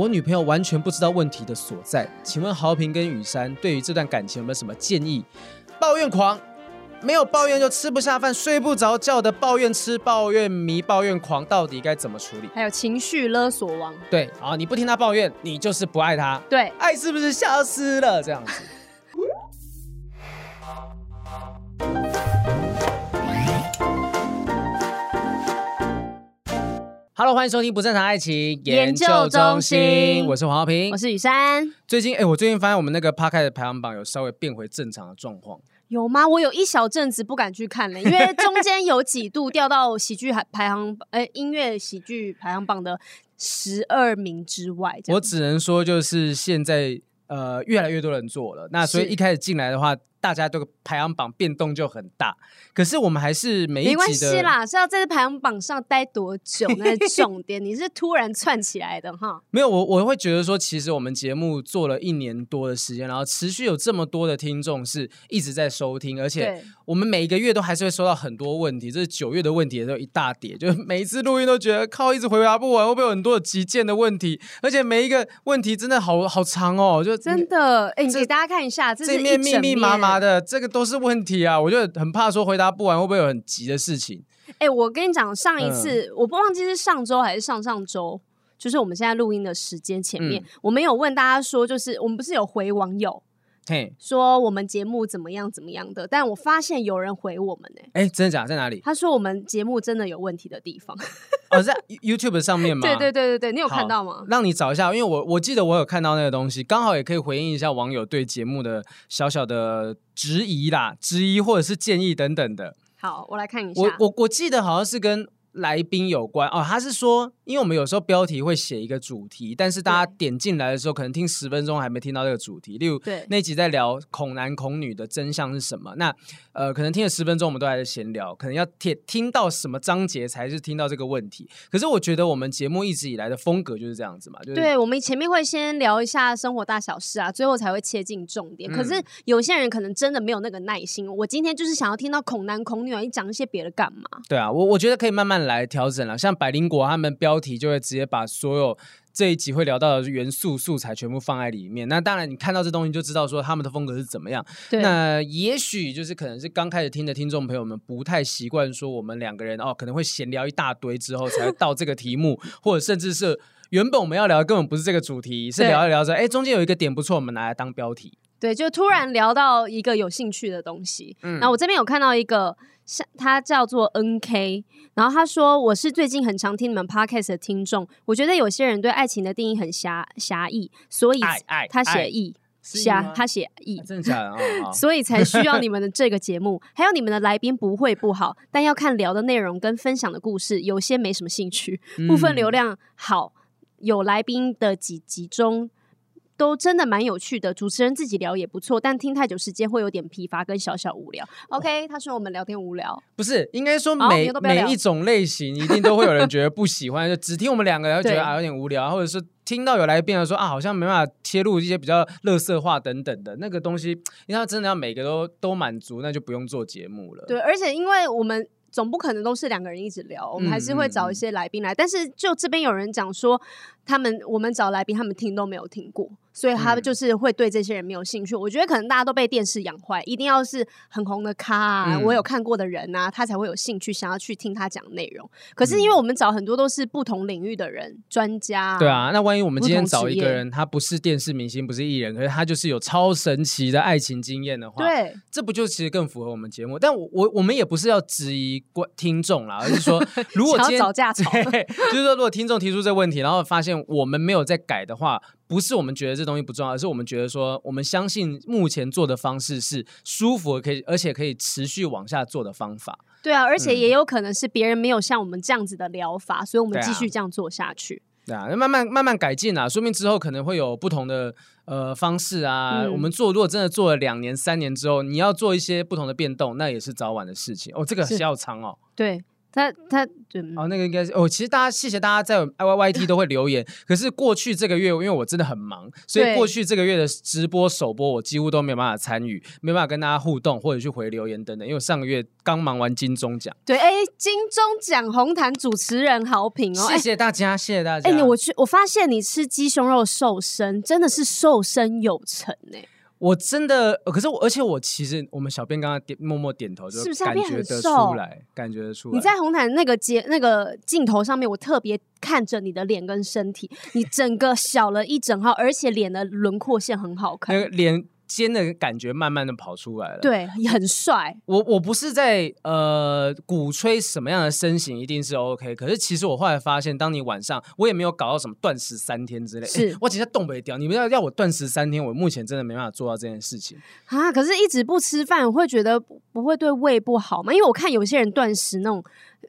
我女朋友完全不知道问题的所在，请问豪平跟雨珊对于这段感情有没有什么建议？抱怨狂，没有抱怨就吃不下饭、睡不着觉的抱怨吃、抱怨迷、抱怨狂，到底该怎么处理？还有情绪勒索王，对，啊，你不听他抱怨，你就是不爱他，对，爱是不是消失了？这样子。Hello，欢迎收听不正常爱情研究中心，我是黄浩平，我是雨珊。最近，哎，我最近发现我们那个 Podcast 的排行榜有稍微变回正常的状况，有吗？我有一小阵子不敢去看了，因为 中间有几度掉到喜剧排行，哎，音乐喜剧排行榜的十二名之外。我只能说，就是现在呃，越来越多人做了，那所以一开始进来的话。大家这个排行榜变动就很大，可是我们还是每一集的没关系啦，是要在这排行榜上待多久那是重点。你是突然窜起来的哈？没有，我我会觉得说，其实我们节目做了一年多的时间，然后持续有这么多的听众是一直在收听，而且我们每一个月都还是会收到很多问题。这是九月的问题也都有一大叠，就是每一次录音都觉得靠，一直回答不完，会不会有很多的急件的问题？而且每一个问题真的好好长哦，就真的哎，你给大家看一下，这，是一面这面密密麻麻。的这个都是问题啊，我就很怕说回答不完会不会有很急的事情。哎、欸，我跟你讲，上一次、嗯、我不忘记是上周还是上上周，就是我们现在录音的时间前面，嗯、我们有问大家说，就是我们不是有回网友。嘿，说我们节目怎么样怎么样的，但我发现有人回我们呢、欸。哎，真的假的？在哪里？他说我们节目真的有问题的地方。哦，在 YouTube 上面吗？对对对对对，你有看到吗？让你找一下，因为我我记得我有看到那个东西，刚好也可以回应一下网友对节目的小小的质疑啦，质疑或者是建议等等的。好，我来看一下。我我我记得好像是跟来宾有关哦，他是说。因为我们有时候标题会写一个主题，但是大家点进来的时候，可能听十分钟还没听到这个主题。例如，那集在聊恐男恐女的真相是什么？那呃，可能听了十分钟，我们都还在闲聊，可能要听听到什么章节才是听到这个问题。可是我觉得我们节目一直以来的风格就是这样子嘛，就是、对，我们前面会先聊一下生活大小事啊，最后才会切进重点。可是有些人可能真的没有那个耐心，我今天就是想要听到恐男恐女啊，你讲一些别的干嘛？对啊，我我觉得可以慢慢来调整了，像百灵果他们标。题就会直接把所有这一集会聊到的元素素材全部放在里面。那当然，你看到这东西就知道说他们的风格是怎么样。对。那也许就是可能是刚开始听的听众朋友们不太习惯说我们两个人哦，可能会闲聊一大堆之后才会到这个题目，或者甚至是原本我们要聊的根本不是这个主题，是聊一聊说哎，中间有一个点不错，我们拿来当标题。对，就突然聊到一个有兴趣的东西。嗯。那我这边有看到一个。像他叫做 NK，然后他说，我是最近很常听你们 Podcast 的听众，我觉得有些人对爱情的定义很狭狭义，所以他写意狭，他写意，真的假的？哦、所以才需要你们的这个节目，还有你们的来宾不会不好，但要看聊的内容跟分享的故事，有些没什么兴趣，部分流量好，有来宾的几集中。都真的蛮有趣的，主持人自己聊也不错，但听太久时间会有点疲乏跟小小无聊。OK，他说我们聊天无聊，不是应该说每、哦、每一种类型一定都会有人觉得不喜欢，就只听我们两个人觉得啊有点无聊，或者是听到有来宾说啊好像没办法切入一些比较乐色话等等的那个东西，因为他真的要每个都都满足，那就不用做节目了。对，而且因为我们。总不可能都是两个人一直聊，我们还是会找一些来宾来。但是就这边有人讲说，他们我们找来宾，他们听都没有听过，所以他就是会对这些人没有兴趣。嗯、我觉得可能大家都被电视养坏，一定要是很红的咖啊，嗯、我有看过的人啊，他才会有兴趣想要去听他讲内容。可是因为我们找很多都是不同领域的人，专家。对啊，那万一我们今天找一个人，他不是电视明星，不是艺人，可是他就是有超神奇的爱情经验的话，对，这不就其实更符合我们节目？但我我我们也不是要质疑观听众。而是说，如果今天找架 吵，就是说，如果听众提出这个问题，然后发现我们没有在改的话，不是我们觉得这东西不重要，而是我们觉得说，我们相信目前做的方式是舒服，可以而且可以持续往下做的方法。对啊，而且也有可能是别人没有像我们这样子的疗法，所以我们继续这样做下去。对啊，那慢慢慢慢改进啊，说明之后可能会有不同的呃方式啊。嗯、我们做如果真的做了两年、三年之后，你要做一些不同的变动，那也是早晚的事情哦。这个是要长哦。对。他他对哦，那个应该是哦。其实大家谢谢大家在 Y Y T 都会留言，可是过去这个月因为我真的很忙，所以过去这个月的直播首播我几乎都没有办法参与，没办法跟大家互动或者去回留言等等。因为我上个月刚忙完金钟奖，对，哎，金钟奖红毯主持人好评哦，谢谢大家，谢谢大家。哎，你我去，我发现你吃鸡胸肉瘦身真的是瘦身有成哎。我真的，可是我，而且我其实，我们小编刚刚点默默点头，就感觉得出来，感觉得出来。你在红毯那个节那个镜头上面，我特别看着你的脸跟身体，你整个小了一整号，而且脸的轮廓线很好看，那个脸。尖的感觉慢慢的跑出来了，对，很帅。我我不是在呃鼓吹什么样的身形一定是 OK，可是其实我后来发现，当你晚上我也没有搞到什么断食三天之类，是、欸、我直接动不掉。你们要要我断食三天，我目前真的没办法做到这件事情啊。可是一直不吃饭，我会觉得不会对胃不好吗？因为我看有些人断食那种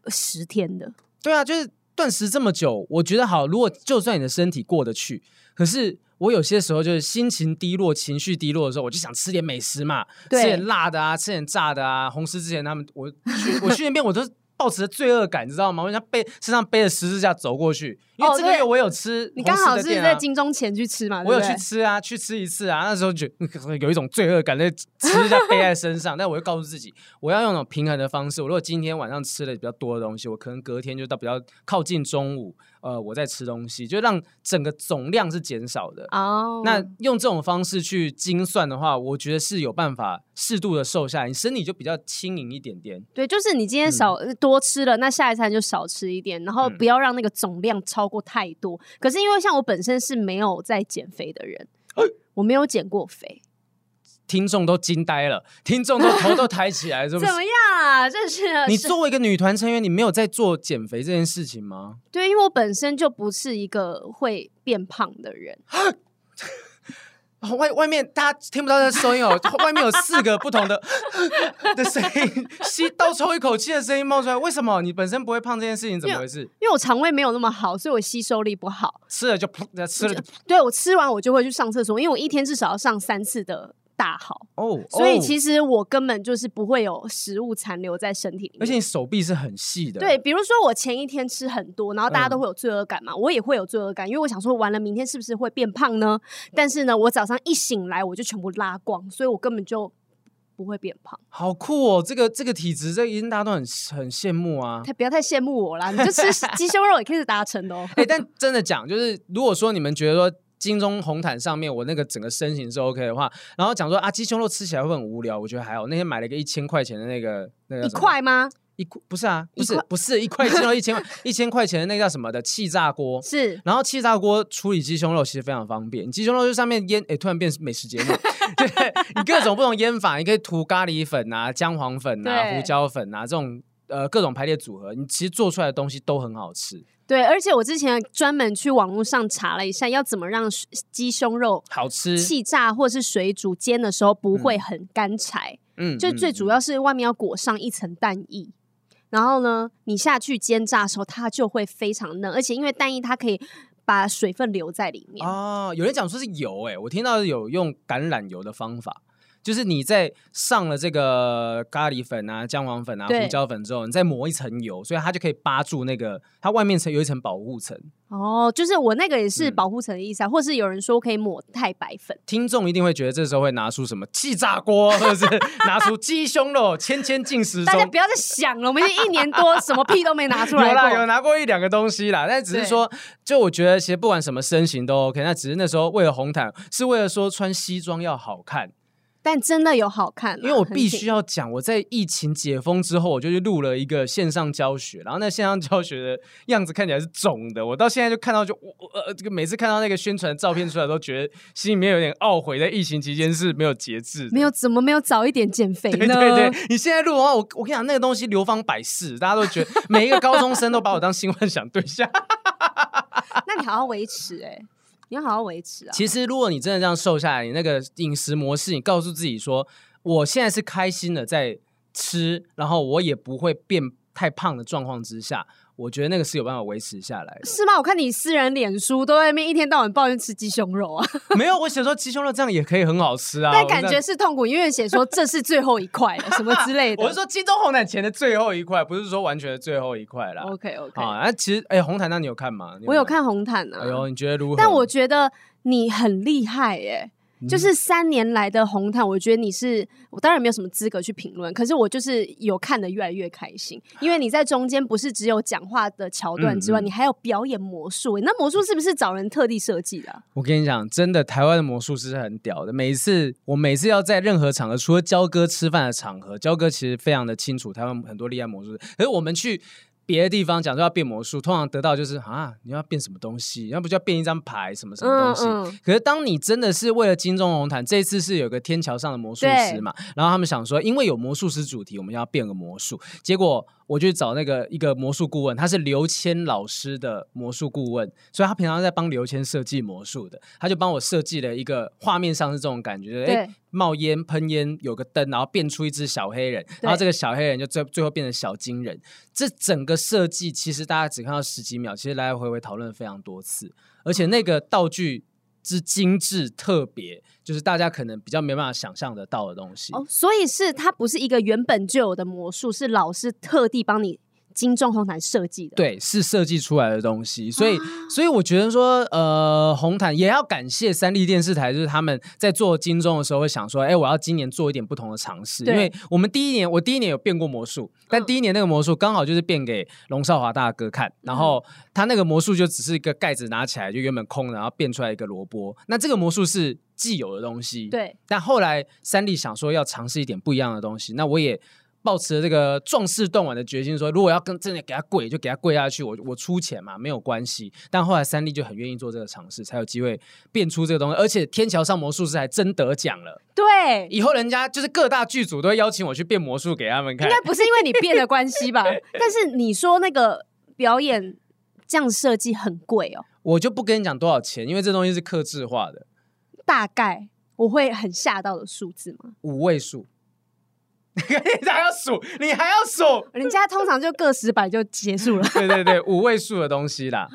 十天的，对啊，就是断食这么久，我觉得好。如果就算你的身体过得去，可是。我有些时候就是心情低落、情绪低落的时候，我就想吃点美食嘛，吃点辣的啊，吃点炸的啊。红师之前他们，我去我去那边，我都抱持着罪恶感，你知道吗？我像背身上背着十字架走过去，因为这个月我有吃、啊，你刚好是在金钟前去吃嘛，我有去吃啊，去吃一次啊。那时候就 有一种罪恶感，那十字架背在身上，但我又告诉自己，我要用那种平衡的方式。我如果今天晚上吃了比较多的东西，我可能隔天就到比较靠近中午。呃，我在吃东西，就让整个总量是减少的。哦，oh. 那用这种方式去精算的话，我觉得是有办法适度的瘦下来，你身体就比较轻盈一点点。对，就是你今天少、嗯、多吃了，那下一餐就少吃一点，然后不要让那个总量超过太多。嗯、可是因为像我本身是没有在减肥的人，欸、我没有减过肥。听众都惊呆了，听众都头都抬起来，是不是？怎么样啊？这是你作为一个女团成员，你没有在做减肥这件事情吗？对，因为我本身就不是一个会变胖的人。外外面大家听不到这声音哦，外面有四个不同的 的声音，吸倒抽一口气的声音冒出来。为什么？你本身不会胖这件事情怎么回事？因为，因为我肠胃没有那么好，所以我吸收力不好。吃了就噗，吃了就对，我吃完我就会去上厕所，因为我一天至少要上三次的。大好哦，oh, oh. 所以其实我根本就是不会有食物残留在身体里面，而且你手臂是很细的。对，比如说我前一天吃很多，然后大家都会有罪恶感嘛，嗯、我也会有罪恶感，因为我想说完了明天是不是会变胖呢？但是呢，我早上一醒来我就全部拉光，所以我根本就不会变胖。好酷哦，这个这个体质，这一定大家都很很羡慕啊！太不要太羡慕我啦，你就吃 鸡胸肉也可以达成的哦。哎、欸，但真的讲，就是如果说你们觉得说。金钟红毯上面，我那个整个身形是 OK 的话，然后讲说啊，鸡胸肉吃起来会很无聊，我觉得还好。那天买了一个一千块钱的那个那个一块吗？一块不是啊，不是不是一块鸡肉一千块 一千块钱的那个叫什么的气炸锅是，然后气炸锅处理鸡胸肉其实非常方便，鸡胸肉就上面腌，哎，突然变美食节目，对，你各种不同腌法，你可以涂咖喱粉啊、姜黄粉啊、胡椒粉啊这种呃各种排列组合，你其实做出来的东西都很好吃。对，而且我之前专门去网络上查了一下，要怎么让鸡胸肉好吃，气炸或是水煮煎的时候不会很干柴。嗯，就最主要是外面要裹上一层蛋液，嗯、然后呢，你下去煎炸的时候，它就会非常嫩，而且因为蛋液它可以把水分留在里面。哦，有人讲说是油，哎，我听到有用橄榄油的方法。就是你在上了这个咖喱粉啊、姜黄粉啊、胡椒粉之后，你再抹一层油，所以它就可以扒住那个它外面层有一层保护层。哦，就是我那个也是保护层的意思啊，嗯、或是有人说可以抹太白粉。听众一定会觉得这时候会拿出什么气炸锅，或者是拿出鸡胸肉，千千进食。大家不要再想了，我们已经一年多什么屁都没拿出来过。有啦，有拿过一两个东西啦，但只是说，就我觉得其实不管什么身形都 OK，那只是那时候为了红毯，是为了说穿西装要好看。但真的有好看，因为我必须要讲，我在疫情解封之后，我就去录了一个线上教学，然后那线上教学的样子看起来是肿的，我到现在就看到就呃，这个每次看到那个宣传照片出来，都觉得心里面有点懊悔，在疫情期间是没有节制，没有怎么没有早一点减肥呢？对对对，你现在录的话，我我跟你讲，那个东西流芳百世，大家都觉得每一个高中生都把我当性幻想对象，那你好好维持哎、欸。你要好好维持啊！其实，如果你真的这样瘦下来，你那个饮食模式，你告诉自己说，我现在是开心的在吃，然后我也不会变太胖的状况之下。我觉得那个是有办法维持下来的。是吗？我看你私人脸书都在那边一天到晚抱怨吃鸡胸肉啊。没有，我写说鸡胸肉这样也可以很好吃啊。但感觉是痛苦，因为写说这是最后一块了，什么之类的。我是说金钟红毯前的最后一块，不是说完全的最后一块啦。OK OK。啊，那其实哎，红毯那你有看吗？有我有看红毯啊。哎呦，你觉得如何？但我觉得你很厉害耶、欸。就是三年来的红毯，我觉得你是，我当然没有什么资格去评论，可是我就是有看的越来越开心，因为你在中间不是只有讲话的桥段之外，嗯嗯，你还有表演魔术，那魔术是不是找人特地设计的啊？我跟你讲，真的，台湾的魔术师是很屌的。每一次我每次要在任何场合，除了焦哥吃饭的场合，焦哥其实非常的清楚台湾很多厉害魔术师，可是我们去。别的地方讲说要变魔术，通常得到就是啊，你要变什么东西？要不就要变一张牌，什么什么东西？嗯嗯、可是当你真的是为了金钟红毯，这一次是有个天桥上的魔术师嘛？然后他们想说，因为有魔术师主题，我们要变个魔术。结果我就找那个一个魔术顾问，他是刘谦老师的魔术顾问，所以他平常在帮刘谦设计魔术的，他就帮我设计了一个画面上是这种感觉，哎对。冒烟喷烟，有个灯，然后变出一只小黑人，然后这个小黑人就最最后变成小金人。这整个设计其实大家只看到十几秒，其实来来回回讨论非常多次，而且那个道具之精致特别，就是大家可能比较没办法想象得到的东西。哦，所以是它不是一个原本就有的魔术，是老师特地帮你。金钟红毯设计的，对，是设计出来的东西，所以，啊、所以我觉得说，呃，红毯也要感谢三立电视台，就是他们在做金钟的时候会想说，哎、欸，我要今年做一点不同的尝试，因为我们第一年，我第一年有变过魔术，但第一年那个魔术刚好就是变给龙少华大哥看，然后他那个魔术就只是一个盖子拿起来就原本空的，然后变出来一个萝卜，那这个魔术是既有的东西，对，但后来三立想说要尝试一点不一样的东西，那我也。抱持了这个壮士断腕的决心，说如果要跟真的给他跪，就给他跪下去，我我出钱嘛，没有关系。但后来三立就很愿意做这个尝试，才有机会变出这个东西。而且天桥上魔术师还真得奖了。对，以后人家就是各大剧组都会邀请我去变魔术给他们看。应该不是因为你变的关系吧？但是你说那个表演这样设计很贵哦，我就不跟你讲多少钱，因为这东西是克制化的。大概我会很吓到的数字吗？五位数。你还要数？你还要数？人家通常就个十百就结束了。对对对，五位数的东西啦。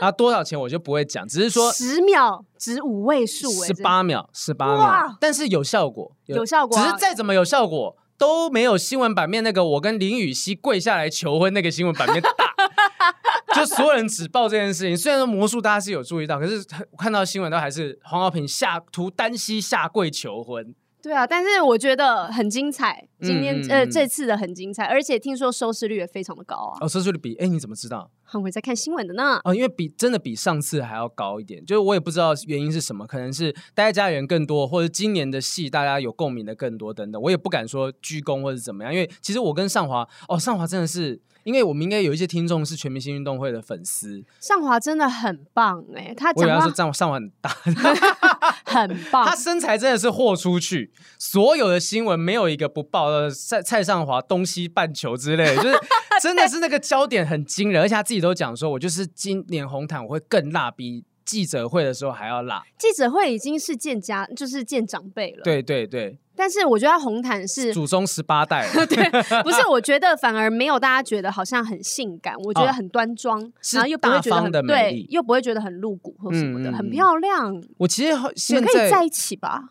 啊，多少钱我就不会讲，只是说十秒值五位数，十八秒，十八秒，哇但是有效果，有，有效果，只是再怎么有效果都没有新闻版面那个我跟林雨熙跪下来求婚那个新闻版面大。就所有人只报这件事情，虽然说魔术大家是有注意到，可是我看到新闻都还是黄浩平下图单膝下跪求婚。对啊，但是我觉得很精彩。今天、嗯、呃，这次的很精彩，而且听说收视率也非常的高啊。哦，收视率比哎，你怎么知道？我在看新闻的呢。哦，因为比真的比上次还要高一点，就是我也不知道原因是什么，可能是待在家的人更多，或者今年的戏大家有共鸣的更多等等。我也不敢说鞠躬或者怎么样，因为其实我跟尚华，哦，尚华真的是。因为我们应该有一些听众是全明星运动会的粉丝，尚华真的很棒哎、欸，他讲话我以为他说尚华很大，很棒，他身材真的是豁出去，所有的新闻没有一个不报的，蔡蔡尚华东西半球之类的，就是 真的是那个焦点很惊人，而且他自己都讲说，我就是今年红毯我会更辣，比记者会的时候还要辣。记者会已经是见家，就是见长辈了，对对对。但是我觉得红毯是祖宗十八代，对，不是，我觉得反而没有大家觉得好像很性感，我觉得很端庄，哦、然后又不会觉得很对，又不会觉得很露骨或什么的，嗯、很漂亮。我其实现在可以在一起吧？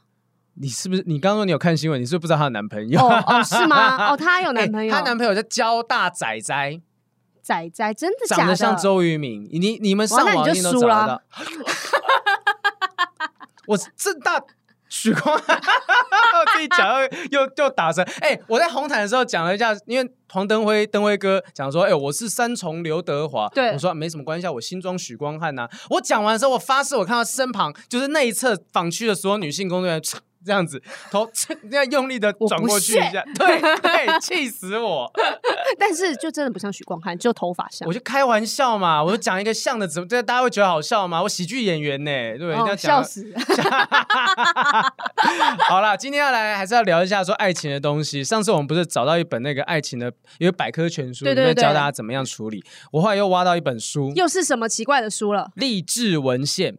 你是不是？你刚刚说你有看新闻？你是不是不知道她的男朋友？哦，哦，是吗？哦，她有男朋友，她、欸、男朋友叫交大仔仔，仔仔真的假的？长得像周渝民，你你们上网一定都找得到。我正大。许光汉，我 自己讲又又又打成。哎、欸，我在红毯的时候讲了一下，因为黄登辉登辉哥讲说，哎、欸，我是三重刘德华。对，我说没什么关系，我新装许光汉呐、啊。我讲完的时候，我发誓，我看到身旁就是那一侧访区的所有女性工作人员。这样子头 这样用力的转过去一下，对对，气死我！但是就真的不像许光汉，就头发像。我就开玩笑嘛，我就讲一个像的，怎么这大家会觉得好笑吗？我喜剧演员呢，对不对？哦、笑死！好啦，今天要来还是要聊一下说爱情的东西。上次我们不是找到一本那个爱情的一个百科全书，里面教大家怎么样处理。我后来又挖到一本书，又是什么奇怪的书了？励志文献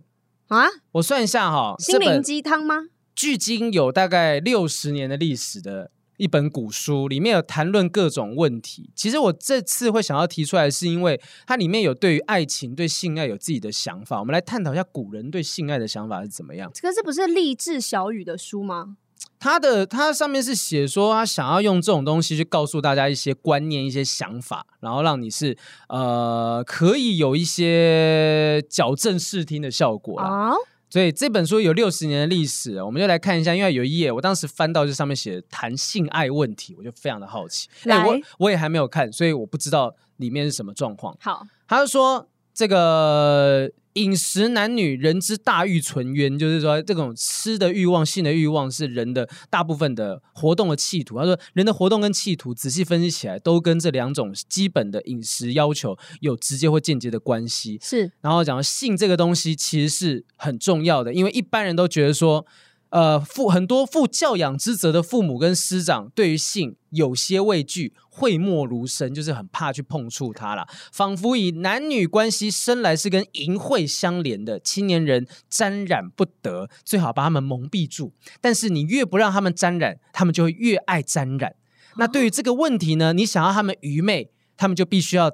啊！我算一下哈，心灵鸡汤吗？距今有大概六十年的历史的一一本古书，里面有谈论各种问题。其实我这次会想要提出来，是因为它里面有对于爱情、对性爱有自己的想法。我们来探讨一下古人对性爱的想法是怎么样。这个这不是励志小语的书吗？他的他上面是写说，他想要用这种东西去告诉大家一些观念、一些想法，然后让你是呃可以有一些矫正视听的效果啊。所以这本书有六十年的历史，我们就来看一下。因为有一页，我当时翻到这上面写谈性爱问题，我就非常的好奇。来，欸、我我也还没有看，所以我不知道里面是什么状况。好，他就说这个。饮食男女人之大欲存渊，就是说这种吃的欲望、性的欲望是人的大部分的活动的企图。他说，人的活动跟企图，仔细分析起来，都跟这两种基本的饮食要求有直接或间接的关系。是，然后讲性这个东西其实是很重要的，因为一般人都觉得说。呃，负很多负教养之责的父母跟师长，对于性有些畏惧，讳莫如深，就是很怕去碰触它啦。仿佛以男女关系生来是跟淫秽相连的，青年人沾染不得，最好把他们蒙蔽住。但是你越不让他们沾染，他们就会越爱沾染。那对于这个问题呢，你想要他们愚昧，他们就必须要，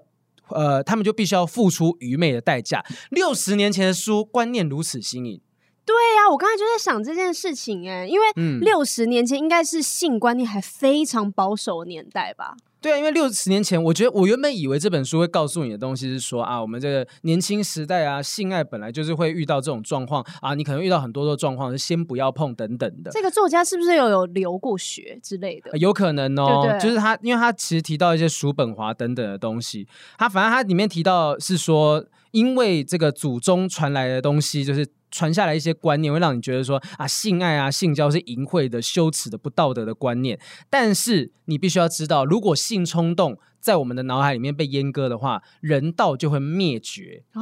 呃，他们就必须要付出愚昧的代价。六十年前的书观念如此新颖。对呀、啊，我刚才就在想这件事情哎，因为六十年前应该是性观念还非常保守的年代吧？对啊，因为六十年前，我觉得我原本以为这本书会告诉你的东西是说啊，我们这个年轻时代啊，性爱本来就是会遇到这种状况啊，你可能遇到很多的状况，先不要碰等等的。这个作家是不是有有留过学之类的？有可能哦，对对就是他，因为他其实提到一些叔本华等等的东西，他反正他里面提到是说，因为这个祖宗传来的东西就是。传下来一些观念，会让你觉得说啊，性爱啊，性交是淫秽的、羞耻的、不道德的观念。但是你必须要知道，如果性冲动在我们的脑海里面被阉割的话，人道就会灭绝啊。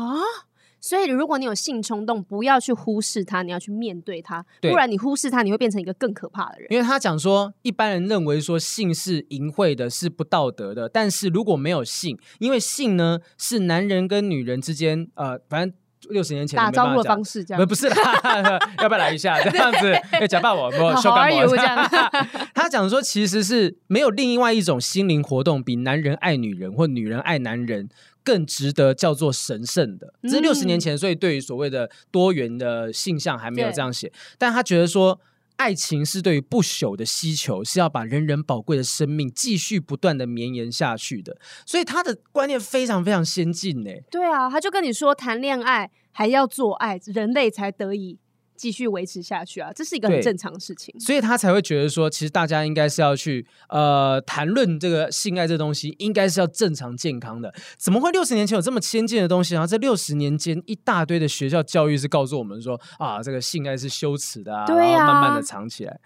所以，如果你有性冲动，不要去忽视它，你要去面对它，不然你忽视它，你会变成一个更可怕的人。因为他讲说，一般人认为说性是淫秽的，是不道德的。但是如果没有性，因为性呢是男人跟女人之间，呃，反正。六十年前打招呼的方式，这样不是啦，要不要来一下 这样子？要假扮我，我修改我这样。他讲说，其实是没有另外一种心灵活动比男人爱女人或女人爱男人更值得叫做神圣的。这是六十年前，所以对于所谓的多元的性向还没有这样写，但他觉得说。爱情是对于不朽的需求，是要把人人宝贵的生命继续不断的绵延下去的，所以他的观念非常非常先进呢。对啊，他就跟你说，谈恋爱还要做爱，人类才得以。继续维持下去啊，这是一个很正常的事情，所以他才会觉得说，其实大家应该是要去呃谈论这个性爱这东西，应该是要正常健康的。怎么会六十年前有这么先进的东西？然后在六十年间，一大堆的学校教育是告诉我们说啊，这个性爱是羞耻的啊，对啊，然后慢慢的藏起来。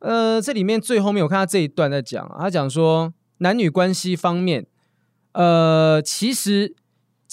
呃，这里面最后面我看到这一段在讲，他讲说男女关系方面，呃，其实。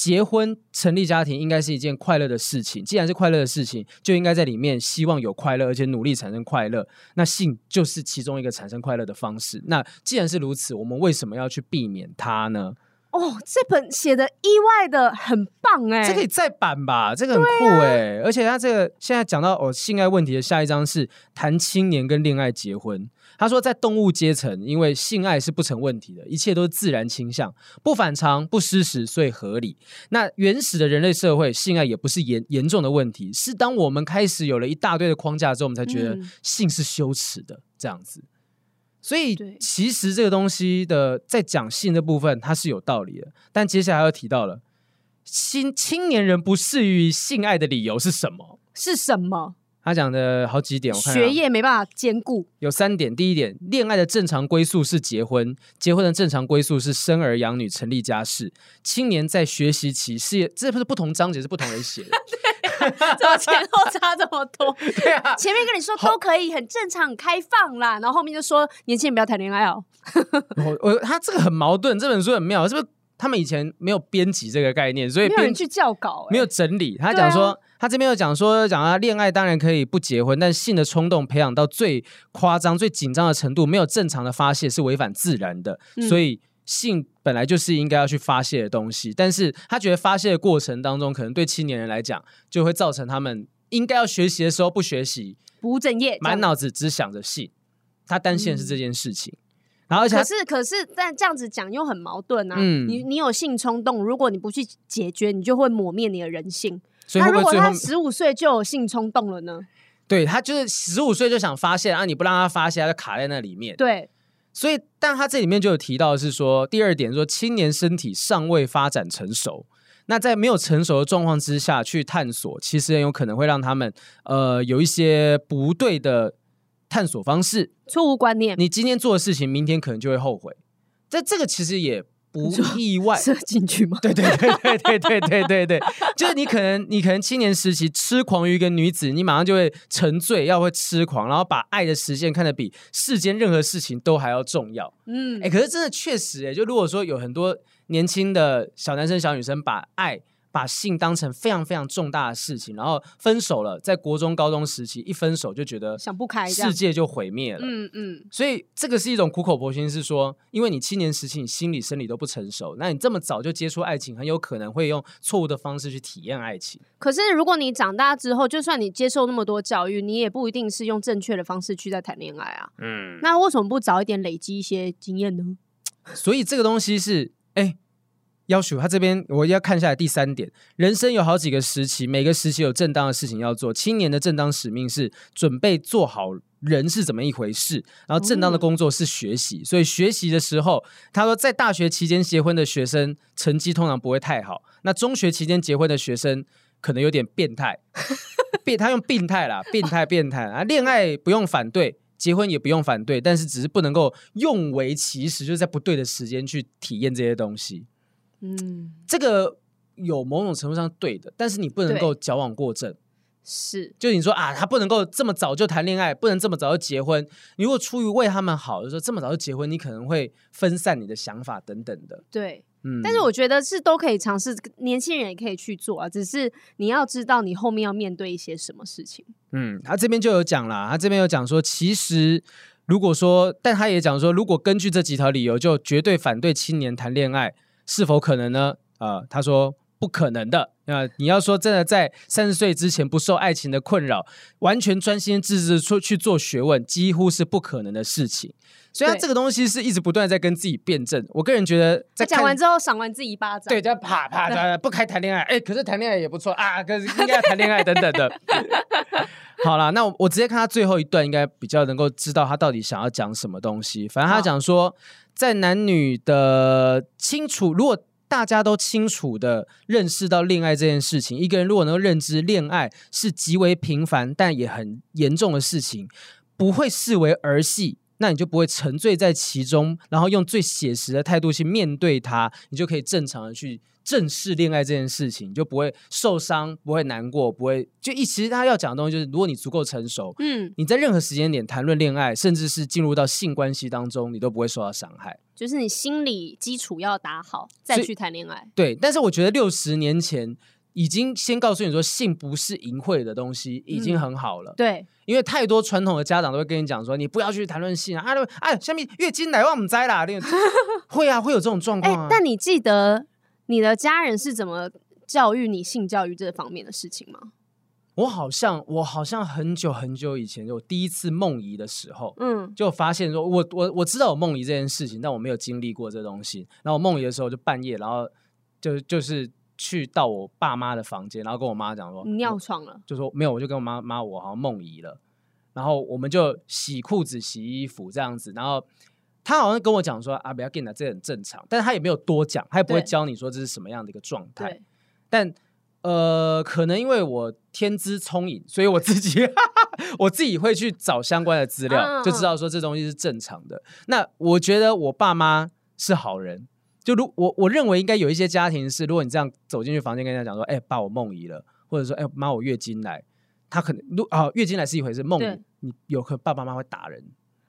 结婚成立家庭应该是一件快乐的事情，既然是快乐的事情，就应该在里面希望有快乐，而且努力产生快乐。那性就是其中一个产生快乐的方式。那既然是如此，我们为什么要去避免它呢？哦，这本写的意外的很棒哎，这可以再版吧？这个很酷哎，啊、而且他这个现在讲到哦性爱问题的下一章是谈青年跟恋爱结婚。他说，在动物阶层，因为性爱是不成问题的，一切都是自然倾向，不反常、不失实，所以合理。那原始的人类社会，性爱也不是严严重的问题，是当我们开始有了一大堆的框架之后，我们才觉得性是羞耻的这样子。所以，其实这个东西的在讲性的部分，它是有道理的。但接下来要提到了，青青年人不适于性爱的理由是什么？是什么？他讲的好几点，我看学业没办法兼顾，有三点。第一点，恋爱的正常归宿是结婚，结婚的正常归宿是生儿养女、成立家室。青年在学习期事业，这不是不同章节，是不同人写的，怎么前后差这么多？对啊，前面跟你说都可以，很正常、很开放啦，然后后面就说年轻人不要谈恋爱哦。我我他这个很矛盾，这本书很妙，是不是？他们以前没有编辑这个概念，所以没有人去校稿，没有整理。他讲说。他这边有讲说，讲啊，恋爱当然可以不结婚，但性的冲动培养到最夸张、最紧张的程度，没有正常的发泄是违反自然的。嗯、所以性本来就是应该要去发泄的东西，但是他觉得发泄的过程当中，可能对青年人来讲，就会造成他们应该要学习的时候不学习，不务正业，满脑子只想着性。他担心的是这件事情。然后而且可是可是但这样子讲又很矛盾啊。嗯，你你有性冲动，如果你不去解决，你就会抹灭你的人性。所以会不会最后，那如果他十五岁就有性冲动了呢？对，他就是十五岁就想发现，啊，你不让他发现，他就卡在那里面。对，所以但他这里面就有提到的是说，第二点说青年身体尚未发展成熟，那在没有成熟的状况之下去探索，其实很有可能会让他们呃有一些不对的。探索方式，错误观念。你今天做的事情，明天可能就会后悔。这这个其实也不意外，射进去吗？对对对对对对对对对，就是你可能你可能青年时期痴狂于一个女子，你马上就会沉醉，要会痴狂，然后把爱的实现看得比世间任何事情都还要重要。嗯，哎，可是真的确实，哎，就如果说有很多年轻的小男生小女生把爱。把性当成非常非常重大的事情，然后分手了，在国中、高中时期一分手就觉得想不开，世界就毁灭了。嗯嗯，所以这个是一种苦口婆心，是说，因为你青年时期你心理生理都不成熟，那你这么早就接触爱情，很有可能会用错误的方式去体验爱情。可是如果你长大之后，就算你接受那么多教育，你也不一定是用正确的方式去在谈恋爱啊。嗯，那为什么不早一点累积一些经验呢？所以这个东西是，哎。要求他这边，我要看下来第三点，人生有好几个时期，每个时期有正当的事情要做。青年的正当使命是准备做好人是怎么一回事，然后正当的工作是学习。所以学习的时候，他说在大学期间结婚的学生成绩通常不会太好，那中学期间结婚的学生可能有点变态，变他用病态啦，变态变态啊，恋爱不用反对，结婚也不用反对，但是只是不能够用为其实，就是在不对的时间去体验这些东西。嗯，这个有某种程度上对的，但是你不能够矫枉过正。是，就你说啊，他不能够这么早就谈恋爱，不能这么早就结婚。你如果出于为他们好，就说这么早就结婚，你可能会分散你的想法等等的。对，嗯，但是我觉得是都可以尝试，年轻人也可以去做啊。只是你要知道你后面要面对一些什么事情。嗯，他这边就有讲了，他这边有讲说，其实如果说，但他也讲说，如果根据这几条理由，就绝对反对青年谈恋爱。是否可能呢？呃，他说不可能的。那你要说真的，在三十岁之前不受爱情的困扰，完全专心致志出去做学问，几乎是不可能的事情。所以他这个东西是一直不断在跟自己辩证。我个人觉得，在讲完之后赏完自己一巴掌，对，就啪啪的，不开谈恋爱。哎，可是谈恋爱也不错啊，可是 应该要谈恋爱等等的。好了，那我我直接看他最后一段，应该比较能够知道他到底想要讲什么东西。反正他讲说。在男女的清楚，如果大家都清楚的认识到恋爱这件事情，一个人如果能够认知恋爱是极为平凡但也很严重的事情，不会视为儿戏，那你就不会沉醉在其中，然后用最写实的态度去面对它，你就可以正常的去。正视恋爱这件事情，就不会受伤，不会难过，不会就一其实他要讲的东西就是，如果你足够成熟，嗯，你在任何时间点谈论恋爱，甚至是进入到性关系当中，你都不会受到伤害。就是你心理基础要打好，再去谈恋爱。对，但是我觉得六十年前已经先告诉你说，性不是淫秽的东西，已经很好了。嗯、对，因为太多传统的家长都会跟你讲说，你不要去谈论性啊，啊，哎，下面月经来我们摘啦，会啊，会有这种状况啊。但你记得。你的家人是怎么教育你性教育这方面的事情吗？我好像，我好像很久很久以前，就我第一次梦遗的时候，嗯，就发现说，我我我知道有梦遗这件事情，但我没有经历过这东西。然后我梦遗的时候，就半夜，然后就就是去到我爸妈的房间，然后跟我妈讲说，你尿床了，就说没有，我就跟我妈妈，我好像梦遗了。然后我们就洗裤子、洗衣服这样子，然后。他好像跟我讲说啊，不要跟你讲，这很正常，但是他也没有多讲，他也不会教你说这是什么样的一个状态。但呃，可能因为我天资聪颖，所以我自己 我自己会去找相关的资料，嗯、就知道说这东西是正常的。那我觉得我爸妈是好人，就如我我认为应该有一些家庭是，如果你这样走进去房间跟人家讲说，哎、欸，爸，我梦遗了，或者说，哎、欸，妈，我月经来，他可能如啊，月经来是一回事，梦遗你有可能爸爸妈妈会打人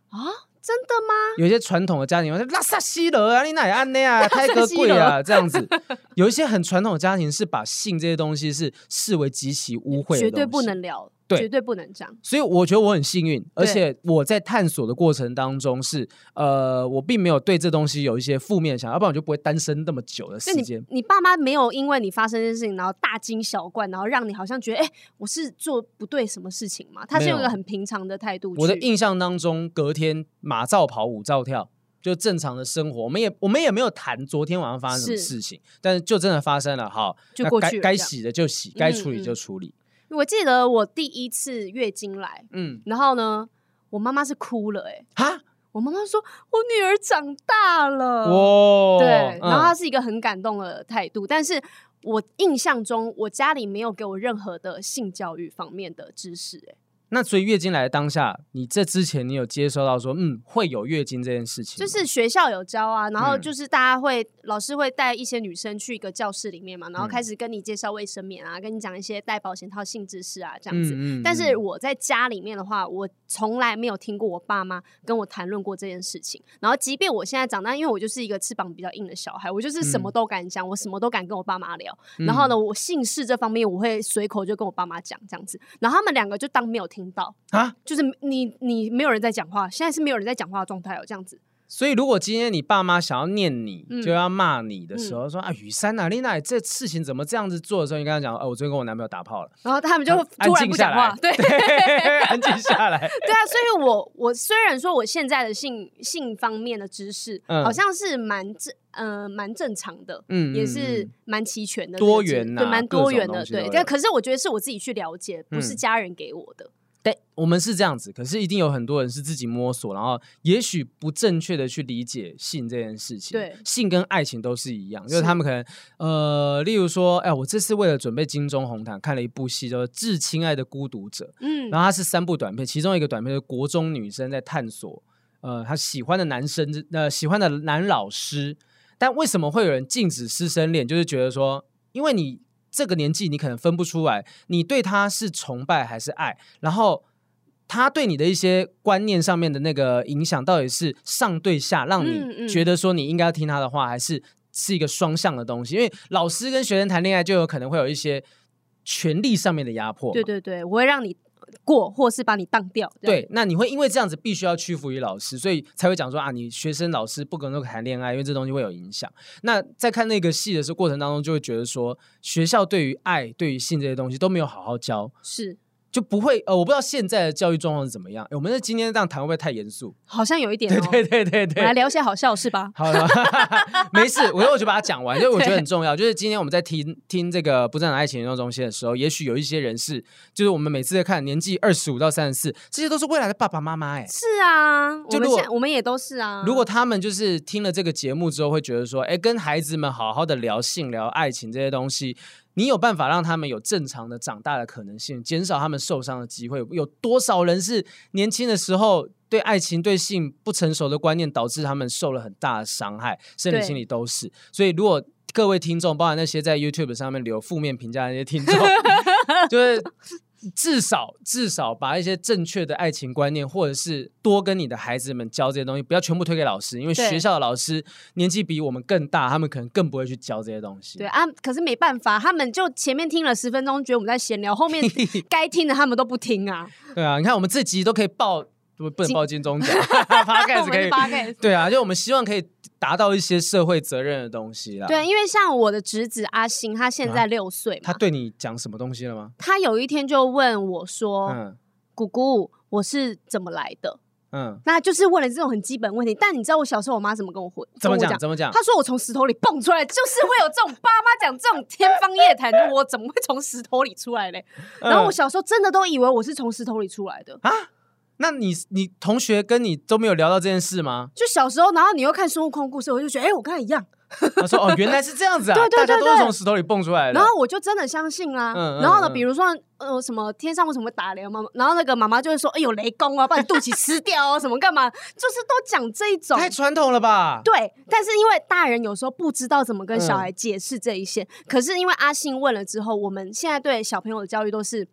啊。真的吗？有一些传统的家庭，我说拉萨西了啊，你哪安内啊，太个贵啊，这样子。有一些很传统的家庭是把性这些东西是视为极其污秽的，绝对不能聊。对，绝对不能这样。所以我觉得我很幸运，而且我在探索的过程当中是，呃，我并没有对这东西有一些负面想法，要不然我就不会单身那么久的时间。你，你爸妈没有因为你发生这件事情，然后大惊小怪，然后让你好像觉得，哎，我是做不对什么事情吗？他是用一个很平常的态度。我的印象当中，隔天马照跑，舞照跳。就正常的生活。我们也我们也没有谈昨天晚上发生什么事情，是但是就真的发生了。好，就过去该该洗的就洗，该处理就处理。嗯嗯。我记得我第一次月经来，嗯，然后呢，我妈妈是哭了，欸，哎，哈，我妈妈说我女儿长大了，哇，对，然后她是一个很感动的态度，嗯，但是。我印象中，我家里没有给我任何的性教育方面的知识，欸，那所以月经来的当下，你这之前你有接收到说，嗯，会有月经这件事情？就是学校有教啊，然后就是大家会、嗯、老师会带一些女生去一个教室里面嘛，然后开始跟你介绍卫生棉啊，跟你讲一些带保险套性知识啊这样子。嗯嗯嗯、但是我在家里面的话，我从来没有听过我爸妈跟我谈论过这件事情。然后即便我现在长大，因为我就是一个翅膀比较硬的小孩，我就是什么都敢讲，嗯、我什么都敢跟我爸妈聊。然后呢，我姓氏这方面我会随口就跟我爸妈讲这样子，然后他们两个就当没有听到啊。就是你，你没有人在讲话，现在是没有人在讲话的状态哦，这样子。所以，如果今天你爸妈想要念你，嗯、就要骂你的时候，嗯、说啊，雨珊啊，丽娜，这事情怎么这样子做的时候，你跟他讲，哦，我昨天跟我男朋友打炮了，然后他们就突然不讲话，对，安静下来，对啊。所以我我虽然说我现在的性性方面的知识，嗯、好像是蛮正，呃，蛮正常的，嗯，也是蛮齐全的，多元呐、啊，对，蛮多元的，对。但可是我觉得是我自己去了解，不是家人给我的。嗯对，我们是这样子，可是一定有很多人是自己摸索，然后也许不正确的去理解性这件事情。对，性跟爱情都是一样，就是他们可能呃，例如说，哎，我这次为了准备金钟红毯，看了一部戏叫做《致亲爱的孤独者》，嗯，然后它是三部短片，其中一个短片是国中女生在探索，呃，她喜欢的男生，呃，喜欢的男老师，但为什么会有人禁止师生恋？就是觉得说，因为你。这个年纪，你可能分不出来，你对他是崇拜还是爱，然后他对你的一些观念上面的那个影响，到底是上对下，让你觉得说你应该要听他的话，还是是一个双向的东西？因为老师跟学生谈恋爱，就有可能会有一些权力上面的压迫。对对对，我会让你。过，或是把你当掉，对，那你会因为这样子必须要屈服于老师，所以才会讲说啊，你学生老师不可能谈恋爱，因为这东西会有影响。那在看那个戏的时候过程当中，就会觉得说，学校对于爱、对于性这些东西都没有好好教，是。就不会呃，我不知道现在的教育状况是怎么样。我们是今天这样谈会不会太严肃？好像有一点、哦。对对对对对，我来聊些好笑是吧？好了，没事，我我就把它讲完，因为我觉得很重要。就是今天我们在听听这个不正常爱情研究中心的时候，也许有一些人是，就是我们每次在看年纪二十五到三十四，这些都是未来的爸爸妈妈哎。是啊，就如果我们也都是啊。如果他们就是听了这个节目之后，会觉得说，哎，跟孩子们好好的聊性、聊爱情这些东西。你有办法让他们有正常的长大的可能性，减少他们受伤的机会。有多少人是年轻的时候对爱情、对性不成熟的观念，导致他们受了很大的伤害，生理、心理都是。所以，如果各位听众，包含那些在 YouTube 上面留负面评价的那些听众，就是。至少至少把一些正确的爱情观念，或者是多跟你的孩子们教这些东西，不要全部推给老师，因为学校的老师年纪比我们更大，他们可能更不会去教这些东西。对啊，可是没办法，他们就前面听了十分钟，觉得我们在闲聊，后面 该听的他们都不听啊。对啊，你看我们这集都可以报，不不能报金钟奖，Podcast 可以，对啊，就我们希望可以。达到一些社会责任的东西啦。对，因为像我的侄子阿星，他现在六岁嘛，他对你讲什么东西了吗？他有一天就问我说：“嗯，姑姑，我是怎么来的？”嗯，那就是问了这种很基本问题。但你知道我小时候我妈怎么跟我回？怎么讲？怎么讲？他说我从石头里蹦出来，就是会有这种爸妈讲这种天方夜谭，我怎么会从石头里出来嘞？然后我小时候真的都以为我是从石头里出来的啊。那你你同学跟你都没有聊到这件事吗？就小时候，然后你又看孙悟空故事，我就觉得，哎、欸，我跟他一样。他说，哦，原来是这样子啊！对，对对对，大家都是从石头里蹦出来的。然后我就真的相信啊。嗯嗯嗯，然后呢，比如说，呃，什么天上为什么会打雷？妈妈，然后那个妈妈就会说，哎、欸，有雷公啊，把你肚脐吃掉哦，什么干嘛？就是都讲这一种。太传统了吧？对，但是因为大人有时候不知道怎么跟小孩解释这一些，嗯、可是因为阿信问了之后，我们现在对小朋友的教育都是。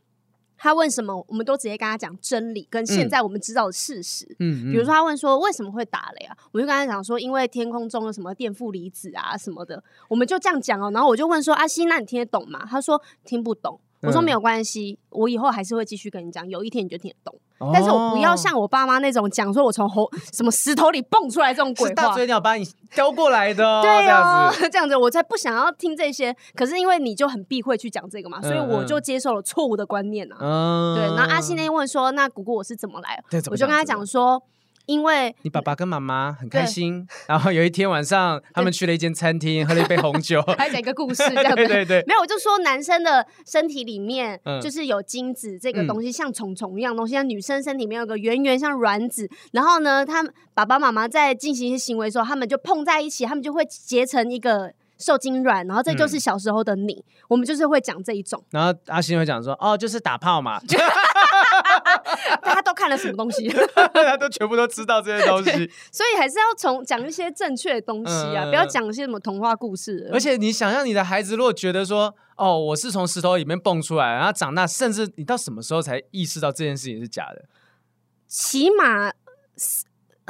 他问什么，我们都直接跟他讲真理，跟现在我们知道的事实。嗯，比如说他问说为什么会打雷啊，我就跟他讲说，因为天空中有什么电负离子啊什么的，我们就这样讲哦。然后我就问说阿西，那你听得懂吗？他说听不懂。我说没有关系，我以后还是会继续跟你讲，有一天你就听得懂。但是我不要像我爸妈那种讲说我从猴什么石头里蹦出来这种鬼话，大嘴鸟把你叼过来的，对哦，这样子 我才不想要听这些。可是因为你就很避讳去讲这个嘛，所以我就接受了错误的观念啊。对，然后阿信那天问说，那姑姑我是怎么来？我就跟他讲说。因为你爸爸跟妈妈很开心，然后有一天晚上他们去了一间餐厅，喝了一杯红酒，还讲一个故事，这样子。对对对，没有，我就说男生的身体里面就是有精子这个东西，嗯、像虫虫一样东西，像女生身体里面有个圆圆像卵子，然后呢，他们爸爸妈妈在进行一些行为的时候，他们就碰在一起，他们就会结成一个。受精卵，然后这就是小时候的你，嗯、我们就是会讲这一种。然后阿星会讲说：“哦，就是打炮嘛。”大家都看了什么东西？大家都全部都知道这些东西。所以还是要从讲一些正确的东西啊，嗯、不要讲一些什么童话故事。而且你想象你的孩子，如果觉得说：“哦，我是从石头里面蹦出来，然后长大，甚至你到什么时候才意识到这件事情是假的？”起码。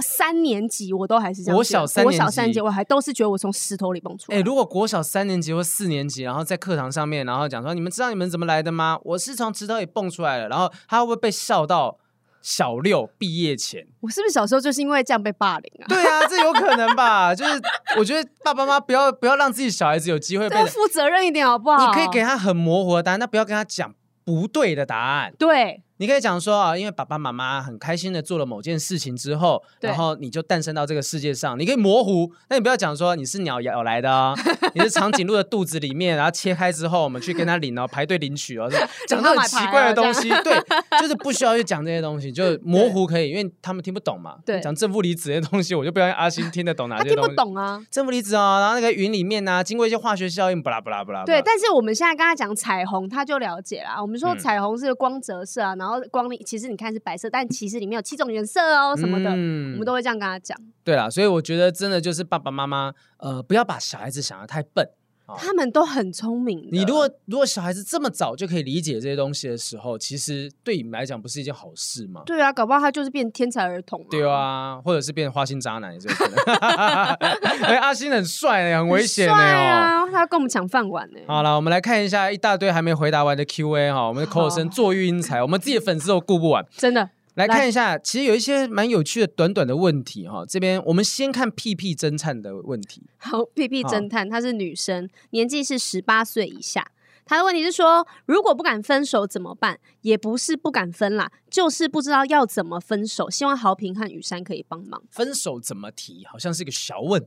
三年级我都还是这样，国小三年级，国小三年级我还都是觉得我从石头里蹦出来。哎、欸，如果国小三年级或四年级，然后在课堂上面，然后讲说，你们知道你们怎么来的吗？我是从石头里蹦出来的。然后他会不会被笑到小六毕业前？我是不是小时候就是因为这样被霸凌啊？对啊，这有可能吧？就是我觉得爸爸妈妈不要不要让自己小孩子有机会被 负责任一点好不好？你可以给他很模糊的答案，那不要跟他讲不对的答案。对。你可以讲说啊，因为爸爸妈妈很开心的做了某件事情之后，然后你就诞生到这个世界上。你可以模糊，那你不要讲说你是鸟咬来的哦，你是长颈鹿的肚子里面，然后切开之后我们去跟他领哦，排队领取哦，讲到 很奇怪的东西，对，就是不需要去讲这些东西，就 模糊可以，因为他们听不懂嘛。对，讲正负离子这些东西，我就不要让阿星听得懂哪些东西。他听不懂啊，正负离子哦，然后那个云里面呢，经过一些化学效应，巴拉巴拉巴拉。对，但是我们现在跟他讲彩虹，他就了解啦。我们说彩虹是光折射啊，然后光里其实。你看是白色，但其实里面有七种颜色哦，什么的，嗯、我们都会这样跟他讲。对啦，所以我觉得真的就是爸爸妈妈，呃，不要把小孩子想的太笨。他们都很聪明。你如果如果小孩子这么早就可以理解这些东西的时候，其实对你们来讲不是一件好事吗？对啊，搞不好他就是变天才儿童。对啊，或者是变花心渣男也是有可能。哎，阿星很帅哎，很危险哎哦，他要跟我们抢饭碗呢。好了，我们来看一下一大堆还没回答完的 Q&A 哈，我们的口口声坐育英才，我们自己的粉丝都顾不完，真的。来看一下，其实有一些蛮有趣的短短的问题哈。这边我们先看屁屁侦探的问题。好，屁屁侦探，她是女生，年纪是十八岁以下。她的问题是说，如果不敢分手怎么办？也不是不敢分啦，就是不知道要怎么分手。希望豪平和雨珊可以帮忙。分手怎么提？好像是一个小问。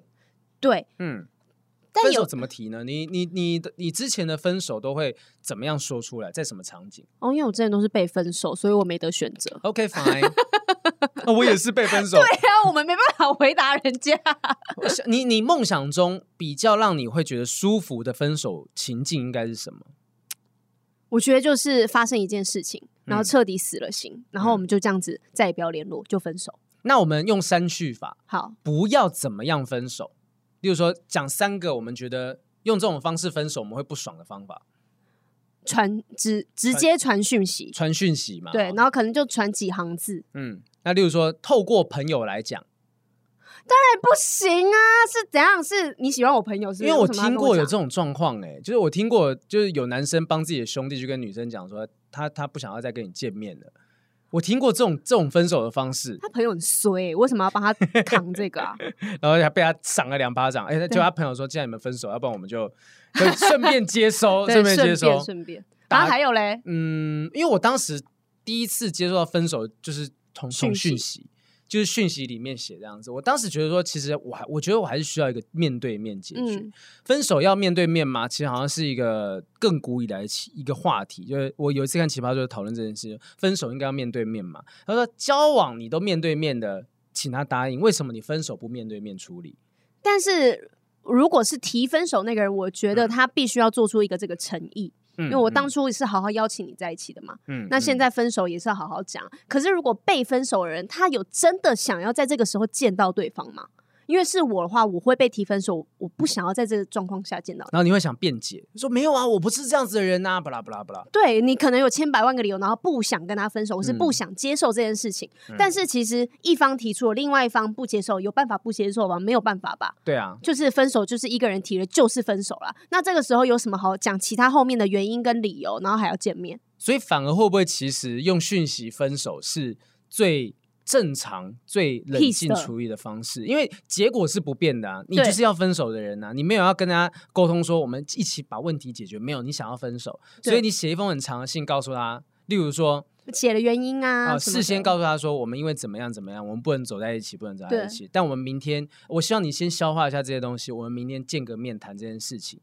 对，嗯。但分手怎么提呢？你你你的你之前的分手都会怎么样说出来？在什么场景？哦，因为我之前都是被分手，所以我没得选择。OK fine，那我也是被分手。对啊，我们没办法回答人家。你你梦想中比较让你会觉得舒服的分手情境应该是什么？我觉得就是发生一件事情，然后彻底死了心，嗯、然后我们就这样子再也不要联络，就分手。那我们用删去法，好，不要怎么样分手。例如说，讲三个我们觉得用这种方式分手我们会不爽的方法，传直直接传讯息，传讯息嘛，对，然后可能就传几行字。嗯，那例如说，透过朋友来讲，当然不行啊！是怎样？是你喜欢我朋友是是？因为我听过有这种状况，哎，就是我听过，就是有男生帮自己的兄弟去跟女生讲说，他他不想要再跟你见面了。我听过这种这种分手的方式，他朋友很衰，欸，为什么要帮他扛这个啊？然后还被他赏了两巴掌。哎，欸，就他朋友说，既然你们分手，要不然我们就顺便接收，顺便接收，顺便。然后还有嘞，嗯，因为我当时第一次接受到分手，就是同同讯息。就是讯息里面写这样子，我当时觉得说，其实我还我觉得我还是需要一个面对面解决。嗯、分手要面对面吗？其实好像是一个更古以来的一个话题。就是我有一次看奇葩说讨论这件事，分手应该要面对面嘛？他说交往你都面对面的，请他答应，为什么你分手不面对面处理？但是如果是提分手那个人，我觉得他必须要做出一个这个诚意。因为我当初是好好邀请你在一起的嘛，嗯，那现在分手也是要好好讲。可是如果被分手的人，他有真的想要在这个时候见到对方吗？因为是我的话，我会被提分手，我不想要在这个状况下见到。然后你会想辩解，说没有啊，我不是这样子的人呐，不啦不啦不啦。对，你可能有千百万个理由，然后不想跟他分手，我是不想接受这件事情。嗯、但是其实一方提出了，另外一方不接受，有办法不接受吗？没有办法吧？对啊，就是分手，就是一个人提了，就是分手了。那这个时候有什么好讲？其他后面的原因跟理由，然后还要见面，所以反而会不会其实用讯息分手是最？正常最冷静处理的方式，因为结果是不变的啊，你就是要分手的人啊，你没有要跟他沟通说我们一起把问题解决，没有，你想要分手，所以你写一封很长的信告诉他，例如说写的原因啊，事先告诉他说，我们因为怎么样怎么样，我们不能走在一起，不能走在一起。但我们明天，我希望你先消化一下这些东西，我们明天见个面谈这件事情。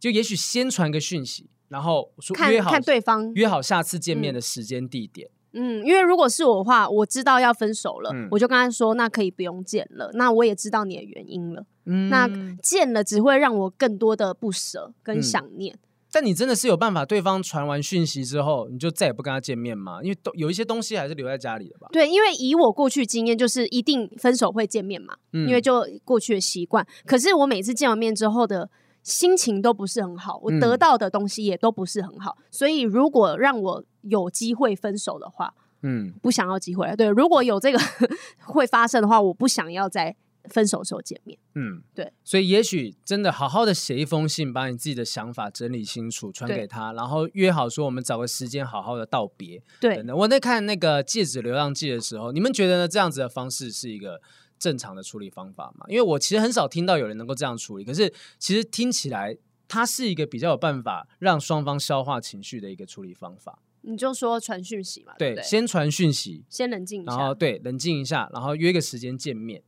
就也许先传个讯息，然后说约好看对方。约好下次见面的时间地点。嗯，因为如果是我的话，我知道要分手了，嗯、我就跟他说，那可以不用见了。那我也知道你的原因了。嗯，那见了只会让我更多的不舍跟想念。嗯但你真的是有办法，对方传完讯息之后，你就再也不跟他见面吗？因为都有一些东西还是留在家里的吧？对，因为以我过去经验，就是一定分手会见面嘛，嗯、因为就过去的习惯。可是我每次见完面之后的心情都不是很好，我得到的东西也都不是很好。嗯、所以如果让我有机会分手的话，嗯，不想要机会。对，如果有这个 会发生的话，我不想要在。分手的时候见面，嗯，对，所以也许真的好好的写一封信，把你自己的想法整理清楚，传给他，然后约好说我们找个时间好好的道别。对，我在看那个《戒指流浪记》的时候，你们觉得呢？这样子的方式是一个正常的处理方法嘛？因为我其实很少听到有人能够这样处理，可是其实听起来它是一个比较有办法让双方消化情绪的一个处理方法。你就说传讯息嘛，对，对，对，先传讯息，先冷静一下，然后对，冷静一下，然后约个时间见面。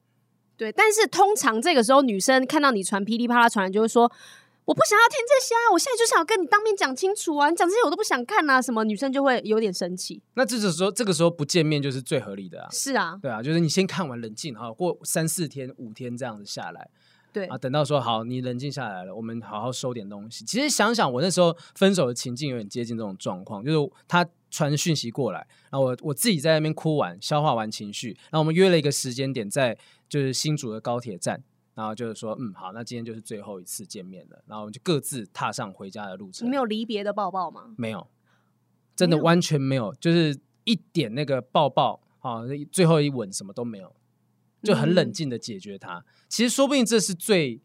对，但是通常这个时候，女生看到你传噼里啪啦传来，就会说：“我不想要听这些啊，我现在就想要跟你当面讲清楚啊，你讲这些我都不想看啊。”什么女生就会有点生气。那这个时候，这个时候不见面就是最合理的啊。是啊，对啊，就是你先看完冷静哈，过三四天、五天这样子下来，对啊，等到说好，你冷静下来了，我们好好收点东西。其实想想，我那时候分手的情境有点接近这种状况，就是他传讯息过来，然后我我自己在那边哭完，消化完情绪，然后我们约了一个时间点在。就是新竹的高铁站，然后就是说，嗯，好，那今天就是最后一次见面了，然后我们就各自踏上回家的路程。你没有离别的抱抱吗？没有，真的完全没有，就是一点那个抱抱啊，最后一吻什么都没有，就很冷静的解决它。嗯、其实说不定这是最。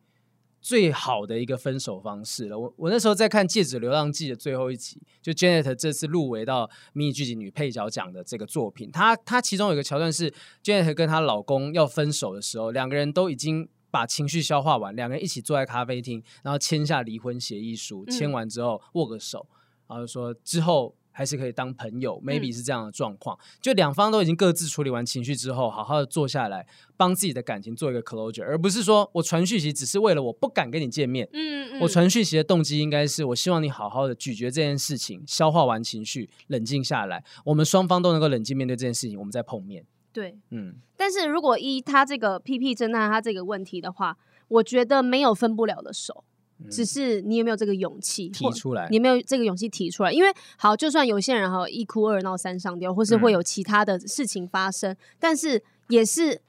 最好的一个分手方式了。我我那时候在看《戒指流浪记》的最后一集，就 Janet 这次入围到迷你剧集女配角奖的这个作品，她她其中有一个桥段是 Janet 跟她老公要分手的时候，两个人都已经把情绪消化完，两个人一起坐在咖啡厅，然后签下离婚协议书，签完之后握个手，然后说之后。还是可以当朋友，maybe 是这样的状况。嗯、就两方都已经各自处理完情绪之后，好好的坐下来，帮自己的感情做一个 closure，而不是说我传讯息只是为了我不敢跟你见面。嗯嗯，我传讯息的动机应该是我希望你好好的咀嚼这件事情，消化完情绪，冷静下来，我们双方都能够冷静面对这件事情，我们再碰面。对，嗯。但是如果依他这个 PP 侦探他这个问题的话，我觉得没有分不了的手。只是你有没有这个勇气提出来？你有没有这个勇气提出来？因为好，就算有些人哈一哭二闹三上吊，或是会有其他的事情发生，嗯、但是也是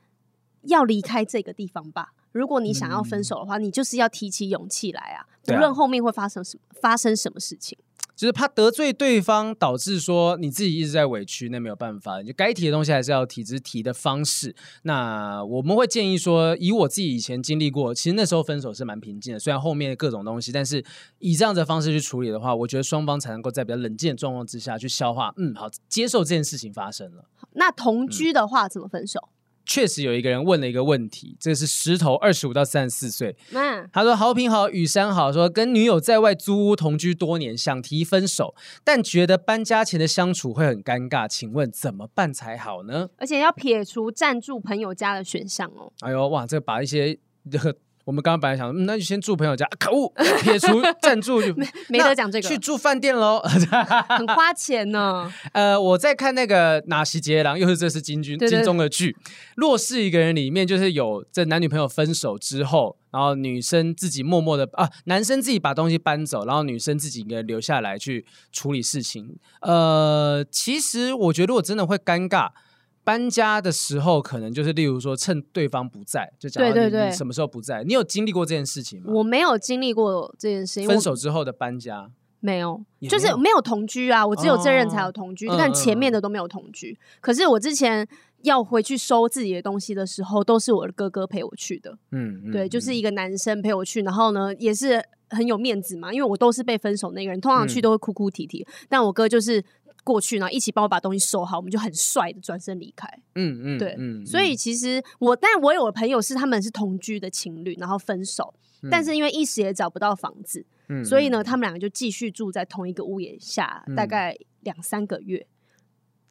要离开这个地方吧。如果你想要分手的话，嗯、你就是要提起勇气来啊！无论后面会发生什么，发生什么事情。就是怕得罪对方，导致说你自己一直在委屈，那没有办法，就该提的东西还是要提，只是提的方式。那我们会建议说，以我自己以前经历过，其实那时候分手是蛮平静的，虽然后面各种东西，但是以这样的方式去处理的话，我觉得双方才能够在比较冷静的状况之下去消化。嗯，好，接受这件事情发生了。那同居的话，怎么分手？确实有一个人问了一个问题，这是石头，二十五到三十四岁。嗯，他说：“好品好，雨山好，说跟女友在外租屋同居多年，想提分手，但觉得搬家前的相处会很尴尬，请问怎么办才好呢？而且要撇除暂住朋友家的选项哦。哎呦哇，这把一些这个。”我们刚刚本来想，嗯，那就先住朋友家。可恶，撇除赞助就没没得讲这个，去住饭店喽，很花钱呢。呃，我在看那个哪袭杰郎，又是这是金军金钟的剧，《若是一个人》里面，就是有这男女朋友分手之后，然后女生自己默默的啊，男生自己把东西搬走，然后女生自己一个人留下来去处理事情。呃，其实我觉得，如果真的会尴尬。搬家的时候，可能就是例如说，趁对方不在，就讲对对对什么时候不在？你有经历过这件事情吗？我没有经历过这件事情。分手之后的搬家没有，就是没有同居啊。我只有这任才有同居，但前面的都没有同居。可是我之前要回去收自己的东西的时候，都是我的哥哥陪我去的。嗯，对，就是一个男生陪我去，然后呢，也是很有面子嘛，因为我都是被分手那个人，通常去都会哭哭啼啼，但我哥就是。过去，然后一起帮我把东西收好，我们就很帅的转身离开。嗯嗯，对，嗯，所以其实我，但我有的朋友是他们是同居的情侣，然后分手，嗯、但是因为一时也找不到房子，嗯，所以呢，他们两个就继续住在同一个屋檐下，大概两三个月。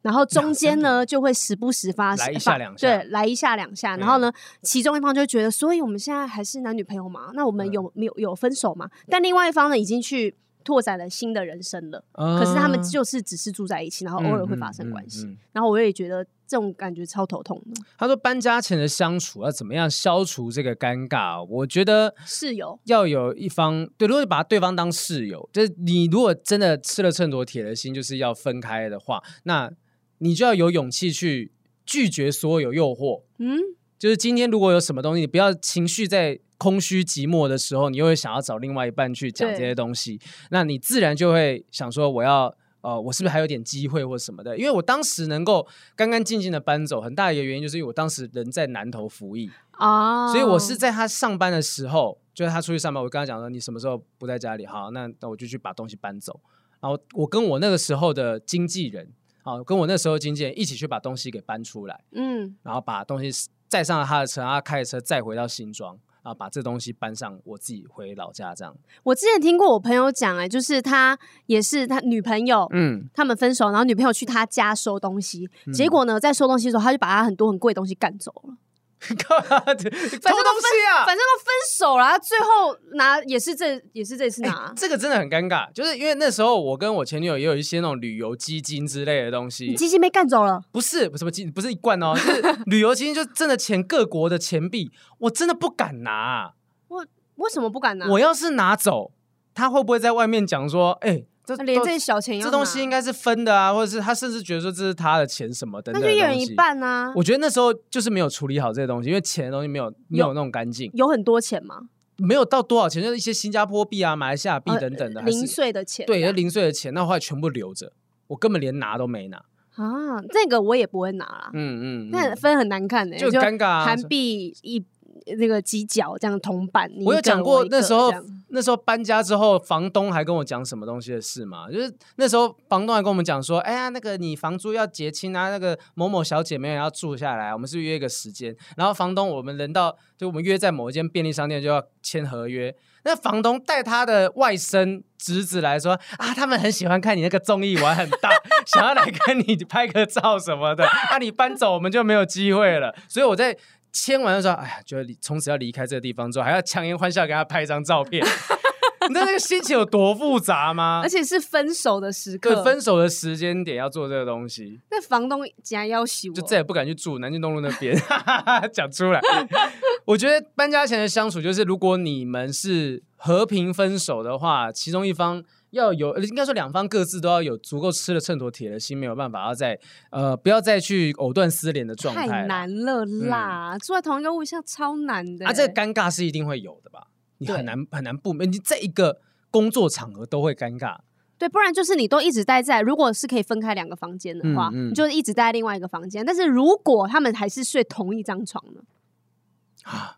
然后中间呢就会时不时发生来一下两下，对，来一下两下，然后呢，其中一方就会觉得，所以我们现在还是男女朋友嘛？那我们有没有有分手嘛？但另外一方呢，已经去。拓展了新的人生了，可是他们就是只是住在一起，然后偶尔会发生关系，然后我也觉得这种感觉超头痛的。他说搬家前的相处要怎么样消除这个尴尬？我觉得室友要有一方对，如果把对方当室友，就是你如果真的吃了秤砣铁了心，就是要分开的话，那你就要有勇气去拒绝所有诱惑。嗯，就是今天如果有什么东西，你不要情绪在。空虚寂寞的时候，你又会想要找另外一半去讲这些东西，那你自然就会想说，我要呃，我是不是还有点机会或什么的？因为我当时能够干干净净的搬走，很大一个原因就是因为我当时人在南投服役啊，oh. 所以我是在他上班的时候，就是他出去上班，我跟他讲说，你什么时候不在家里？好，那那我就去把东西搬走。然后我跟我那个时候的经纪人，好，跟我那时候经纪人一起去把东西给搬出来，嗯，然后把东西载上了他的车，然后他开着车再回到新庄。啊，把这东西搬上，我自己回老家这样。我之前听过我朋友讲，哎，就是他也是他女朋友，嗯，他们分手，然后女朋友去他家收东西，嗯、结果呢，在收东西的时候，他就把他很多很贵的东西赶走了。反正都分，反正都分手了，最后拿也是这也是这次拿，欸，这个真的很尴尬，就是因为那时候我跟我前女友也有一些那种旅游基金之类的东西，基金被干走了，不是不是不是不是一罐哦，就是旅游基金，就真的钱各国的钱币，我真的不敢拿，我为什么不敢拿？我要是拿走，他会不会在外面讲说，哎，欸？这连这些小钱，这东西应该是分的啊，或者是他甚至觉得说这是他的钱什么的，那就一人一半啊。我觉得那时候就是没有处理好这些东西，因为钱的东西没有没有弄干净。有很多钱吗？没有到多少钱，就是一些新加坡币啊、马来西亚币等等的零碎的钱。对，零碎的钱，那后来全部留着，我根本连拿都没拿啊。这个我也不会拿啦。嗯嗯，那分很难看的，就尴尬。韩币一。那个犄角这样铜板，我有讲过那时候，那时候搬家之后，房东还跟我讲什么东西的事嘛？就是那时候房东还跟我们讲说，哎呀，那个你房租要结清啊，那个某某小姐没有要住下来，我们是约一个时间，然后房东我们人到就我们约在某一间便利商店就要签合约，那房东带他的外甥侄子来说啊，他们很喜欢看你那个综艺玩很大，想要来跟你拍个照什么的，那、啊、你搬走我们就没有机会了，所以我在。签完的时候，哎呀，觉得从此要离开这个地方之后，还要强颜欢笑给他拍一张照片，你知道那个心情有多复杂吗？而且是分手的时刻，对，分手的时间点要做这个东西。那房东竟然要挟我，就再也不敢去住南京东路那边，讲出来。我觉得搬家前的相处，就是如果你们是和平分手的话，其中一方。要有，应该说两方各自都要有足够吃了秤砣铁了心，没有办法要再呃，不要再去藕断丝连的状态。太难了啦，嗯、住在同一个屋檐超难的。啊，这个尴尬是一定会有的吧？你很难对很难不，你在一个工作场合都会尴尬。对，不然就是你都一直待在，如果是可以分开两个房间的话，嗯嗯、你就一直待在另外一个房间。但是如果他们还是睡同一张床呢？啊，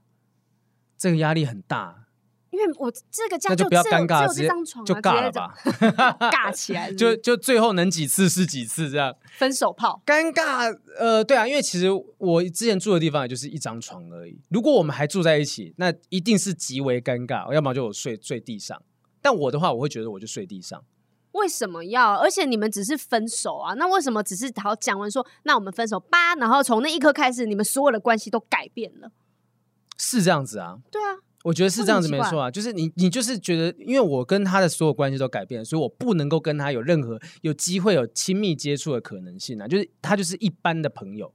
这个压力很大。因为我这个家就，就不要尴尬，直接就尬了吧，尬起来是是，就就最后能几次是几次这样。分手炮，尴尬，呃，对啊，因为其实我之前住的地方也就是一张床而已。如果我们还住在一起，那一定是极为尴尬。要么就我睡睡地上，但我的话，我会觉得我就睡地上。为什么要？而且你们只是分手啊，那为什么只是好讲完说，那我们分手吧？然后从那一刻开始，你们所有的关系都改变了？是这样子啊？对啊。我觉得是这样子没错啊，就是你你就是觉得，因为我跟他的所有关系都改变了，所以我不能够跟他有任何有机会有亲密接触的可能性啊，就是他就是一般的朋友。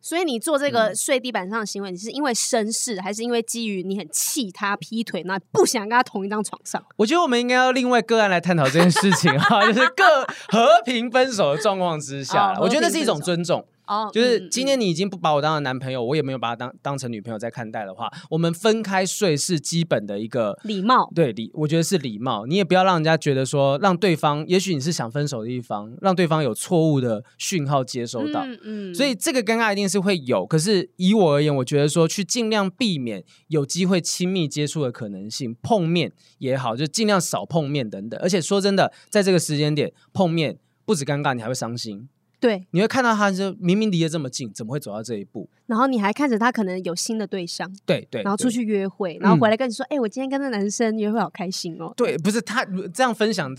所以你做这个睡地板上的行为，你是因为绅士，还是因为基于你很气他劈腿，那不想跟他同一张床上？我觉得我们应该要另外个案来探讨这件事情哈，就是各和平分手的状况之下，我觉得那是一种尊重。哦，就是今天你已经不把我当成男朋友，我也没有把他当当成女朋友在看待的话，我们分开睡是基本的一个礼貌。对礼，我觉得是礼貌。你也不要让人家觉得说，让对方，也许你是想分手的一方，让对方有错误的讯号接收到。嗯嗯。所以这个尴尬一定是会有，可是以我而言，我觉得说去尽量避免有机会亲密接触的可能性，碰面也好，就尽量少碰面等等。而且说真的，在这个时间点碰面，不止尴尬，你还会伤心。对，你会看到他就明明离得这么近，怎么会走到这一步？然后你还看着他可能有新的对象，对对，然后出去约会，然后回来跟你说：“哎、嗯欸，我今天跟那男生约会好开心哦。”对，不是他这样分享，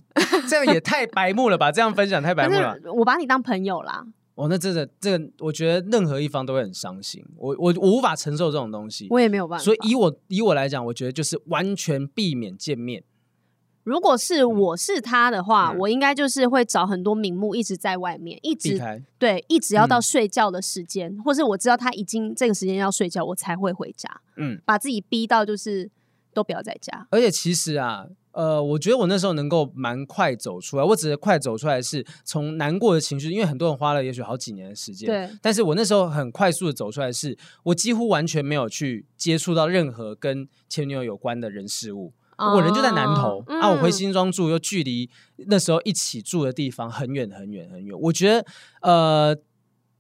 这样也太白目了吧？这样分享太白目了。我把你当朋友啦。哦，那真的这个，我觉得任何一方都会很伤心。我我我无法承受这种东西，我也没有办法。所以以我以我来讲，我觉得就是完全避免见面。如果是我是他的话，嗯、我应该就是会找很多名目一直在外面，一直对，一直要到睡觉的时间，嗯、或是我知道他已经这个时间要睡觉，我才会回家。嗯，把自己逼到就是都不要在家。而且其实啊，呃，我觉得我那时候能够蛮快走出来。我只是快走出来是从难过的情绪，因为很多人花了也许好几年的时间。对，但是我那时候很快速的走出来是，是我几乎完全没有去接触到任何跟前女友有关的人事物。我人就在南投、哦、啊，我回新庄住又距离那时候一起住的地方很远很远很远，我觉得呃。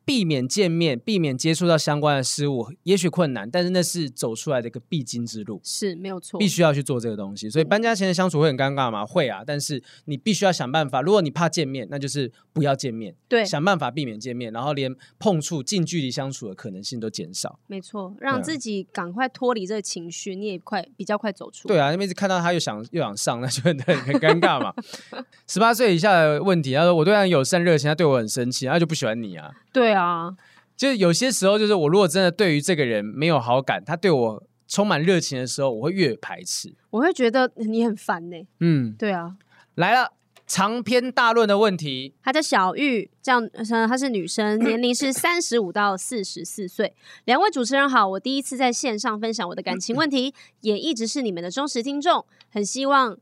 避免见面，避免接触到相关的事物，也许困难，但是那是走出来的一个必经之路，是没有错，必须要去做这个东西。所以搬家前的相处会很尴尬吗？会啊，但是你必须要想办法。如果你怕见面，那就是不要见面，对，想办法避免见面，然后连碰触、近距离相处的可能性都减少。没错，让自己赶快脱离这个情绪，你也快比较快走出。对啊，因为一直看到他又想又想上，那就很很尴尬嘛。十八岁以下的问题，他说我对他很友善热情，他对我很生气，他就不喜欢你啊。对啊，就是有些时候，就是我如果真的对于这个人没有好感，他对我充满热情的时候，我会越排斥，我会觉得你很烦呢。嗯，对啊，来了长篇大论的问题。她叫小玉，这样，她是女生，年龄是 三十五到四十四岁。两位主持人好，我第一次在线上分享我的感情问题，也一直是你们的忠实听众，很希望。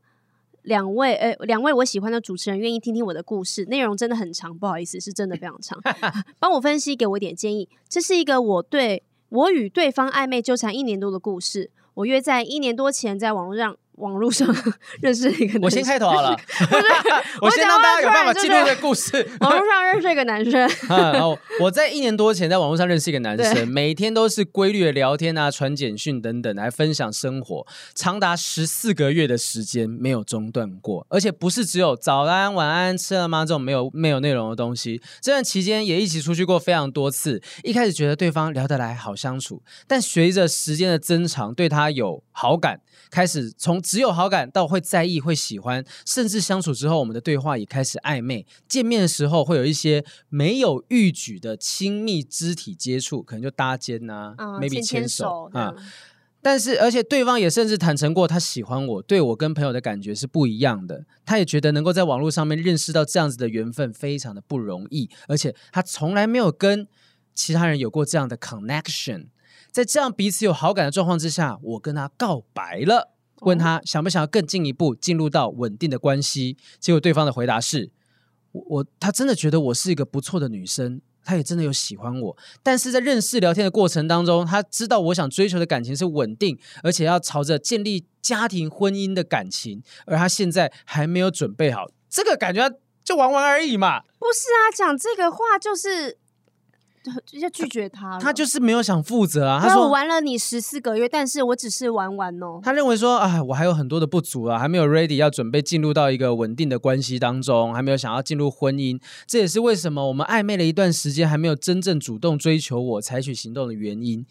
两位，呃，两位我喜欢的主持人愿意听听我的故事，内容真的很长，不好意思，是真的非常长。帮我分析，给我一点建议。这是一个我对我与对方暧昧纠缠一年多的故事。我约在一年多前在网络上。网络上 认识一个男生，我先开头好了。我先让大家有办法记录这个故事。网络上认识一个男生，然后我在一年多前在网络上认识一个男生，每天都是规律的聊天啊、传简讯等等来分享生活，长达十四个月的时间没有中断过，而且不是只有早安、晚安、吃了吗这种没有没有内容的东西。这段期间也一起出去过非常多次。一开始觉得对方聊得来、好相处，但随着时间的增长，对他有好感，开始从只有好感到会在意、会喜欢，甚至相处之后，我们的对话也开始暧昧。见面的时候会有一些没有预举的亲密肢体接触，可能就搭肩呐、啊嗯、，maybe 牵手啊。但是，而且对方也甚至坦诚过，他喜欢我，对我跟朋友的感觉是不一样的。他也觉得能够在网络上面认识到这样子的缘分，非常的不容易。而且他从来没有跟其他人有过这样的 connection。在这样彼此有好感的状况之下，我跟他告白了。问他想不想要更进一步进入到稳定的关系，结果对方的回答是：我我他真的觉得我是一个不错的女生，他也真的有喜欢我，但是在认识聊天的过程当中，他知道我想追求的感情是稳定，而且要朝着建立家庭婚姻的感情，而他现在还没有准备好，这个感觉就玩玩而已嘛。不是啊，讲这个话就是。就要拒绝他了，他就是没有想负责啊。他说：“我玩了你十四个月，但是我只是玩玩哦。”他认为说：“哎，我还有很多的不足啊，还没有 ready 要准备进入到一个稳定的关系当中，还没有想要进入婚姻。这也是为什么我们暧昧了一段时间，还没有真正主动追求我，采取行动的原因。”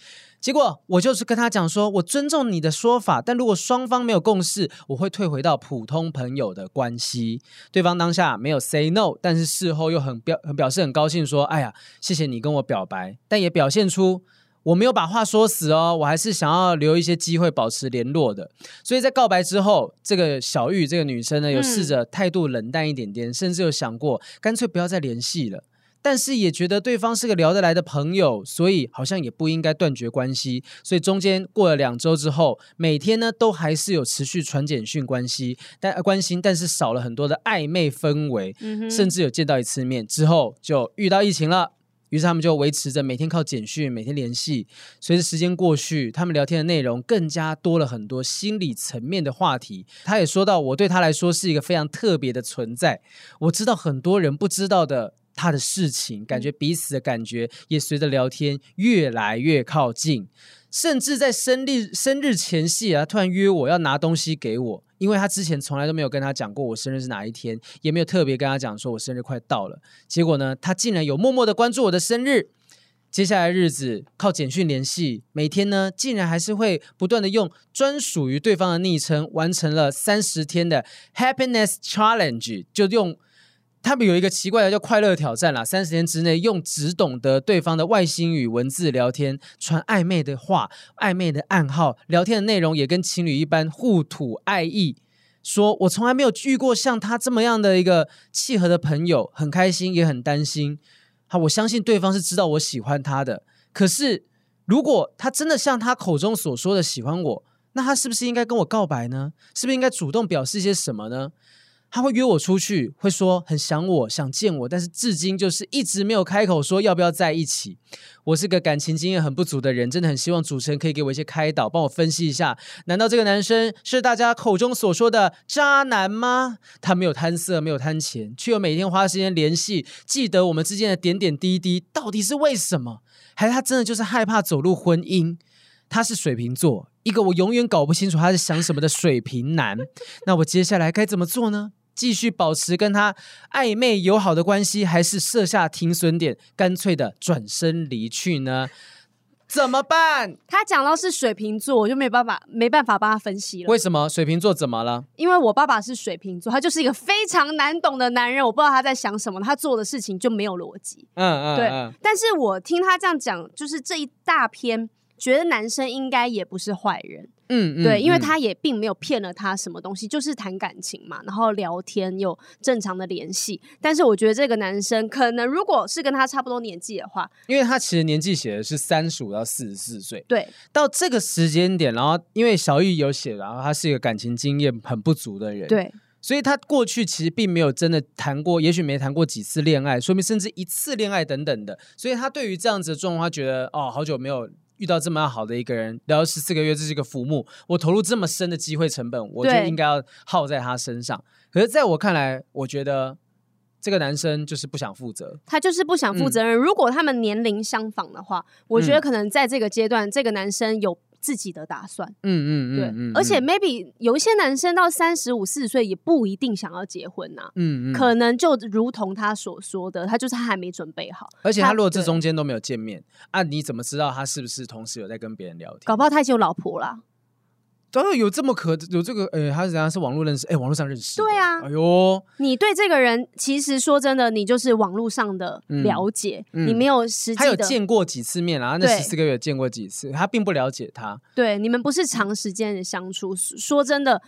结果我就是跟他讲说，我尊重你的说法，但如果双方没有共识，我会退回到普通朋友的关系。对方当下没有 say no，但是事后又很表很表示很高兴，说：“哎呀，谢谢你跟我表白。”但也表现出我没有把话说死哦，我还是想要留一些机会保持联络的。所以在告白之后，这个小玉这个女生呢，有试着态度冷淡一点点，嗯、甚至有想过干脆不要再联系了。但是也觉得对方是个聊得来的朋友，所以好像也不应该断绝关系。所以中间过了两周之后，每天呢都还是有持续传简讯关系，但关心，但是少了很多的暧昧氛围，嗯、甚至有见到一次面之后就遇到疫情了。于是他们就维持着每天靠简讯每天联系。随着时间过去，他们聊天的内容更加多了很多心理层面的话题。他也说到，我对他来说是一个非常特别的存在。我知道很多人不知道的。他的事情，感觉彼此的感觉也随着聊天越来越靠近，甚至在生日生日前夕啊，突然约我要拿东西给我。因为他之前从来都没有跟他讲过我生日是哪一天，也没有特别跟他讲说我生日快到了。结果呢，他竟然有默默的关注我的生日。接下来日子靠简讯联系，每天呢竟然还是会不断的用专属于对方的昵称，完成了三十天的 Happiness Challenge，就用。他们有一个奇怪的叫快乐挑战啦，三十天之内用只懂得对方的外星语文字聊天，传暧昧的话、暧昧的暗号，聊天的内容也跟情侣一般互吐爱意。说我从来没有遇过像他这么样的一个契合的朋友，很开心也很担心。好，我相信对方是知道我喜欢他的。可是如果他真的像他口中所说的喜欢我，那他是不是应该跟我告白呢？是不是应该主动表示一些什么呢？他会约我出去，会说很想我，想见我，但是至今就是一直没有开口说要不要在一起。我是个感情经验很不足的人，真的很希望主持人可以给我一些开导，帮我分析一下，难道这个男生是大家口中所说的渣男吗？他没有贪色，没有贪钱，却又每天花时间联系，记得我们之间的点点滴滴，到底是为什么？还是他真的就是害怕走入婚姻？他是水瓶座，一个我永远搞不清楚他是想什么的水瓶男。那我接下来该怎么做呢？继续保持跟他暧昧友好的关系，还是设下停损点，干脆的转身离去呢？怎么办？他讲到是水瓶座，我就没办法，没办法帮他分析了。为什么水瓶座怎么了？因为我爸爸是水瓶座，他就是一个非常难懂的男人，我不知道他在想什么，他做的事情就没有逻辑。嗯嗯，对。但是我听他这样讲，就是这一大篇，觉得男生应该也不是坏人。嗯，嗯，对，因为他也并没有骗了他什么东西，就是谈感情嘛，然后聊天有正常的联系。但是我觉得这个男生可能如果是跟他差不多年纪的话，因为他其实年纪写的是三十五到四十四岁，对，到这个时间点，然后因为小玉有写，然后他是一个感情经验很不足的人，对，所以他过去其实并没有真的谈过，也许没谈过几次恋爱，说明甚至一次恋爱等等的，所以他对于这样子的状况，他觉得哦，好久没有。遇到这么好的一个人，聊了十四个月，这是一个浮木。我投入这么深的机会成本，我就应该要耗在他身上。可是，在我看来，我觉得这个男生就是不想负责。他就是不想负责任。嗯、如果他们年龄相仿的话，我觉得可能在这个阶段，嗯、这个男生有。自己的打算，嗯嗯嗯，对，嗯嗯、而且 maybe 有一些男生到三十五四十岁也不一定想要结婚呐、啊，嗯嗯，可能就如同他所说的，他就是他还没准备好，而且他如果这中间都没有见面，啊，你怎么知道他是不是同时有在跟别人聊天？搞不好他已经有老婆了。当然有这么可有这个，呃、欸，他是怎样？是网络认识？哎、欸，网络上认识？对啊。哎呦，你对这个人其实说真的，你就是网络上的了解，嗯嗯、你没有实际他有见过几次面啊？那十四个月见过几次？他并不了解他。对，你们不是长时间的相处。说真的，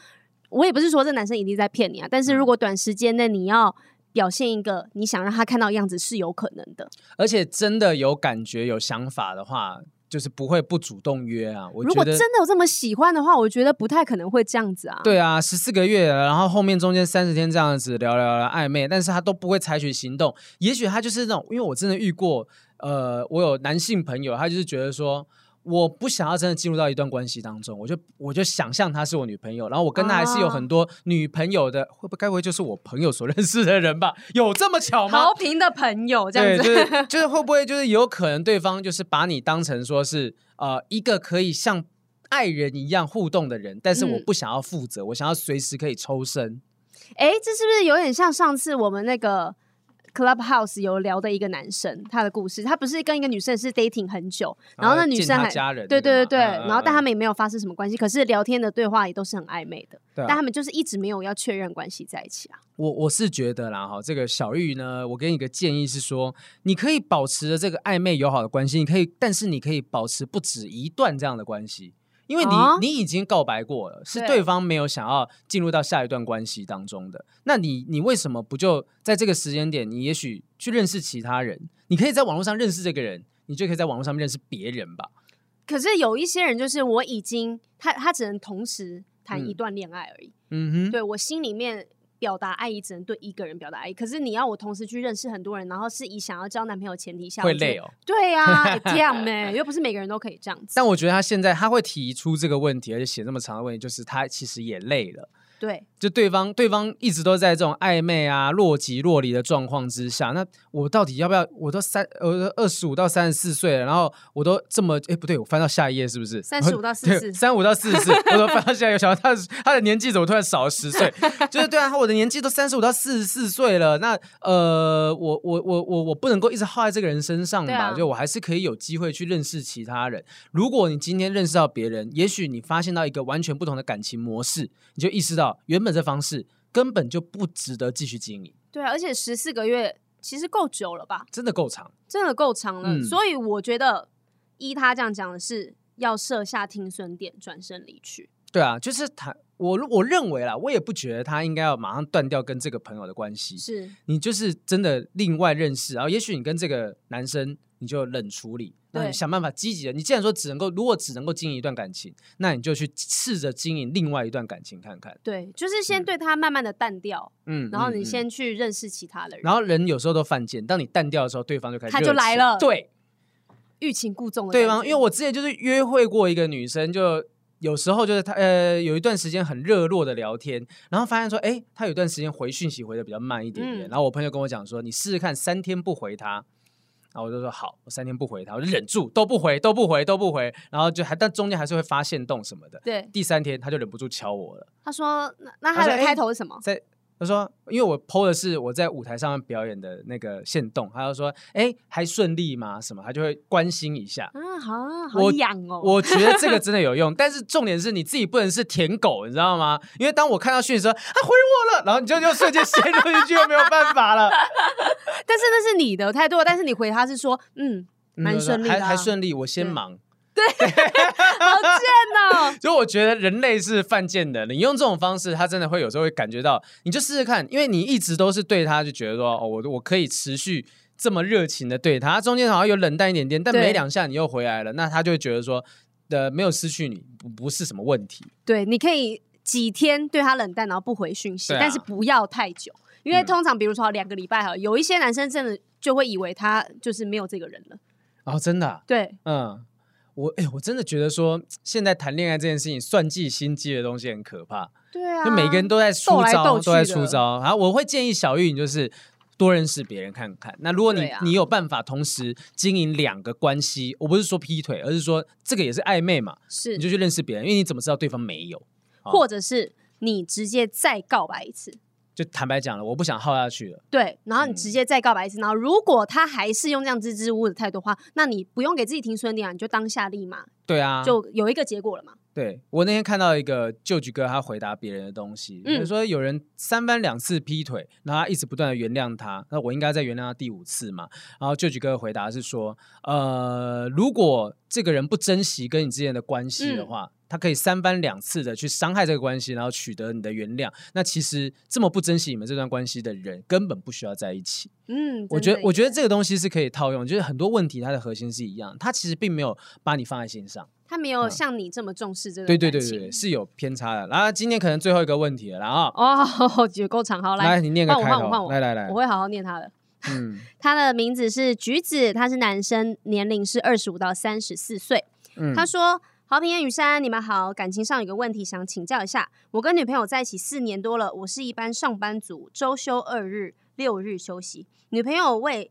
我也不是说这男生一定在骗你啊。但是如果短时间内你要表现一个你想让他看到的样子，是有可能的。而且真的有感觉、有想法的话。就是不会不主动约啊！我觉得，如果真的有这么喜欢的话，我觉得不太可能会这样子啊。对啊，十四个月，然后后面中间三十天这样子聊聊聊暧昧，但是他都不会采取行动。也许他就是那种，因为我真的遇过，呃，我有男性朋友，他就是觉得说。我不想要真的进入到一段关系当中，我就我就想象她是我女朋友，然后我跟她还是有很多女朋友的，会不会该不会就是我朋友所认识的人吧？有这么巧吗？好平的朋友这样子，对，就是 就是会不会就是有可能对方就是把你当成说是呃一个可以像爱人一样互动的人，但是我不想要负责，嗯、我想要随时可以抽身。哎，这是不是有点像上次我们那个？Clubhouse 有聊的一个男生，他的故事，他不是跟一个女生是 dating 很久，然后那女生还家人对对对对，然后但他们也没有发生什么关系，可是聊天的对话也都是很暧昧的，但他们就是一直没有要确认关系在一起啊。我我是觉得啦哈，这个小玉呢，我给你个建议是说，你可以保持着这个暧昧友好的关系，你可以，但是你可以保持不止一段这样的关系。因为你、哦、你已经告白过了，是对方没有想要进入到下一段关系当中的。那你你为什么不就在这个时间点，你也许去认识其他人？你可以在网络上认识这个人，你就可以在网络上面认识别人吧。可是有一些人就是我已经他他只能同时谈一段恋爱而已。嗯哼，对我心里面。表达爱意只能对一个人表达爱意，可是你要我同时去认识很多人，然后是以想要交男朋友前提下，会累哦。对呀、啊，这样呢，又不是每个人都可以这样子。但我觉得他现在他会提出这个问题，而且写这么长的问题，就是他其实也累了。对，就对方对方一直都在这种暧昧啊、若即若离的状况之下，那我到底要不要？我都三，我都二十五到三十四岁了，然后我都这么，哎，不对，我翻到下一页是不是？三十五到四十四，三五到四十四，我都翻到下一页，想到他他的年纪怎么突然少了十岁？就是对啊，我的年纪都三十五到四十四岁了，那呃，我我我我我不能够一直耗在这个人身上吧？啊、就我还是可以有机会去认识其他人。如果你今天认识到别人，也许你发现到一个完全不同的感情模式，你就意识到原本这方式根本就不值得继续经营。对啊，而且十四个月其实够久了吧？真的够长，真的够长了。嗯、所以我觉得依他这样讲的是要设下停损点，转身离去。对啊，就是他，我我认为啦，我也不觉得他应该要马上断掉跟这个朋友的关系。是你就是真的另外认识，然后也许你跟这个男生你就冷处理。那你想办法积极的。你既然说只能够，如果只能够经营一段感情，那你就去试着经营另外一段感情看看。对，就是先对他慢慢的淡掉，嗯，然后你先去认识其他的人。然后人有时候都犯贱，当你淡掉的时候，对方就开始他就来了，对，欲擒故纵的对方。因为我之前就是约会过一个女生，就有时候就是她呃有一段时间很热络的聊天，然后发现说，哎，她有一段时间回讯息回的比较慢一点点。然后我朋友跟我讲说，你试试看三天不回她。然后我就说好，我三天不回他，我就忍住都不回，都不回，都不回。然后就还，但中间还是会发现动什么的。对，第三天他就忍不住敲我了。他说：“那那他的开头是什么？”在。他说：“因为我 PO 的是我在舞台上面表演的那个线动，他就说：‘哎，还顺利吗？’什么，他就会关心一下。啊，好啊，好痒哦。我觉得这个 真的有用，但是重点是你自己不能是舔狗，你知道吗？因为当我看到讯息说他回我了，然后你就就瞬间陷入进去，又没有办法了。但是那是你的态度，但是你回他是说，嗯，蛮顺利的，还还顺利，我先忙。”对，好贱哦！所以我觉得人类是犯贱的。你用这种方式，他真的会有时候会感觉到。你就试试看，因为你一直都是对他，就觉得说，哦，我我可以持续这么热情的对他。他中间好像有冷淡一点点，但没两下你又回来了，那他就会觉得说，的没有失去你不不是什么问题。对，你可以几天对他冷淡，然后不回讯息，啊、但是不要太久，因为通常比如说两个礼拜哈，有一些男生真的就会以为他就是没有这个人了。哦，真的、啊？对，嗯。我哎，我真的觉得说，现在谈恋爱这件事情，算计心机的东西很可怕。对啊，就每个人都在出招，都在出招。然后我会建议小玉，你就是多认识别人看看。那如果你、啊、你有办法同时经营两个关系，我不是说劈腿，而是说这个也是暧昧嘛。是，你就去认识别人，因为你怎么知道对方没有？或者是你直接再告白一次。就坦白讲了，我不想耗下去了。对，然后你直接再告白一次，嗯、然后如果他还是用这样支支吾吾的态度的话，那你不用给自己停损点啊，你就当下立马。对啊，就有一个结果了嘛。对，我那天看到一个旧局哥，他回答别人的东西，比如说有人三番两次劈腿，然后他一直不断的原谅他，那我应该再原谅他第五次嘛？然后旧局哥回答是说，呃，如果这个人不珍惜跟你之间的关系的话。嗯他可以三番两次的去伤害这个关系，然后取得你的原谅。那其实这么不珍惜你们这段关系的人，根本不需要在一起。嗯，我觉得，我觉得这个东西是可以套用，就是很多问题它的核心是一样，他其实并没有把你放在心上，他没有像你这么重视这个。对对对对，是有偏差的。然后今天可能最后一个问题了，然后哦，也够长，好来，来你念个开头，来来来，我会好好念他的。嗯，他的名字是橘子，他是男生，年龄是二十五到三十四岁。嗯，他说。好平、雨山，你们好。感情上有个问题想请教一下。我跟女朋友在一起四年多了，我是一般上班族，周休二日，六日休息。女朋友为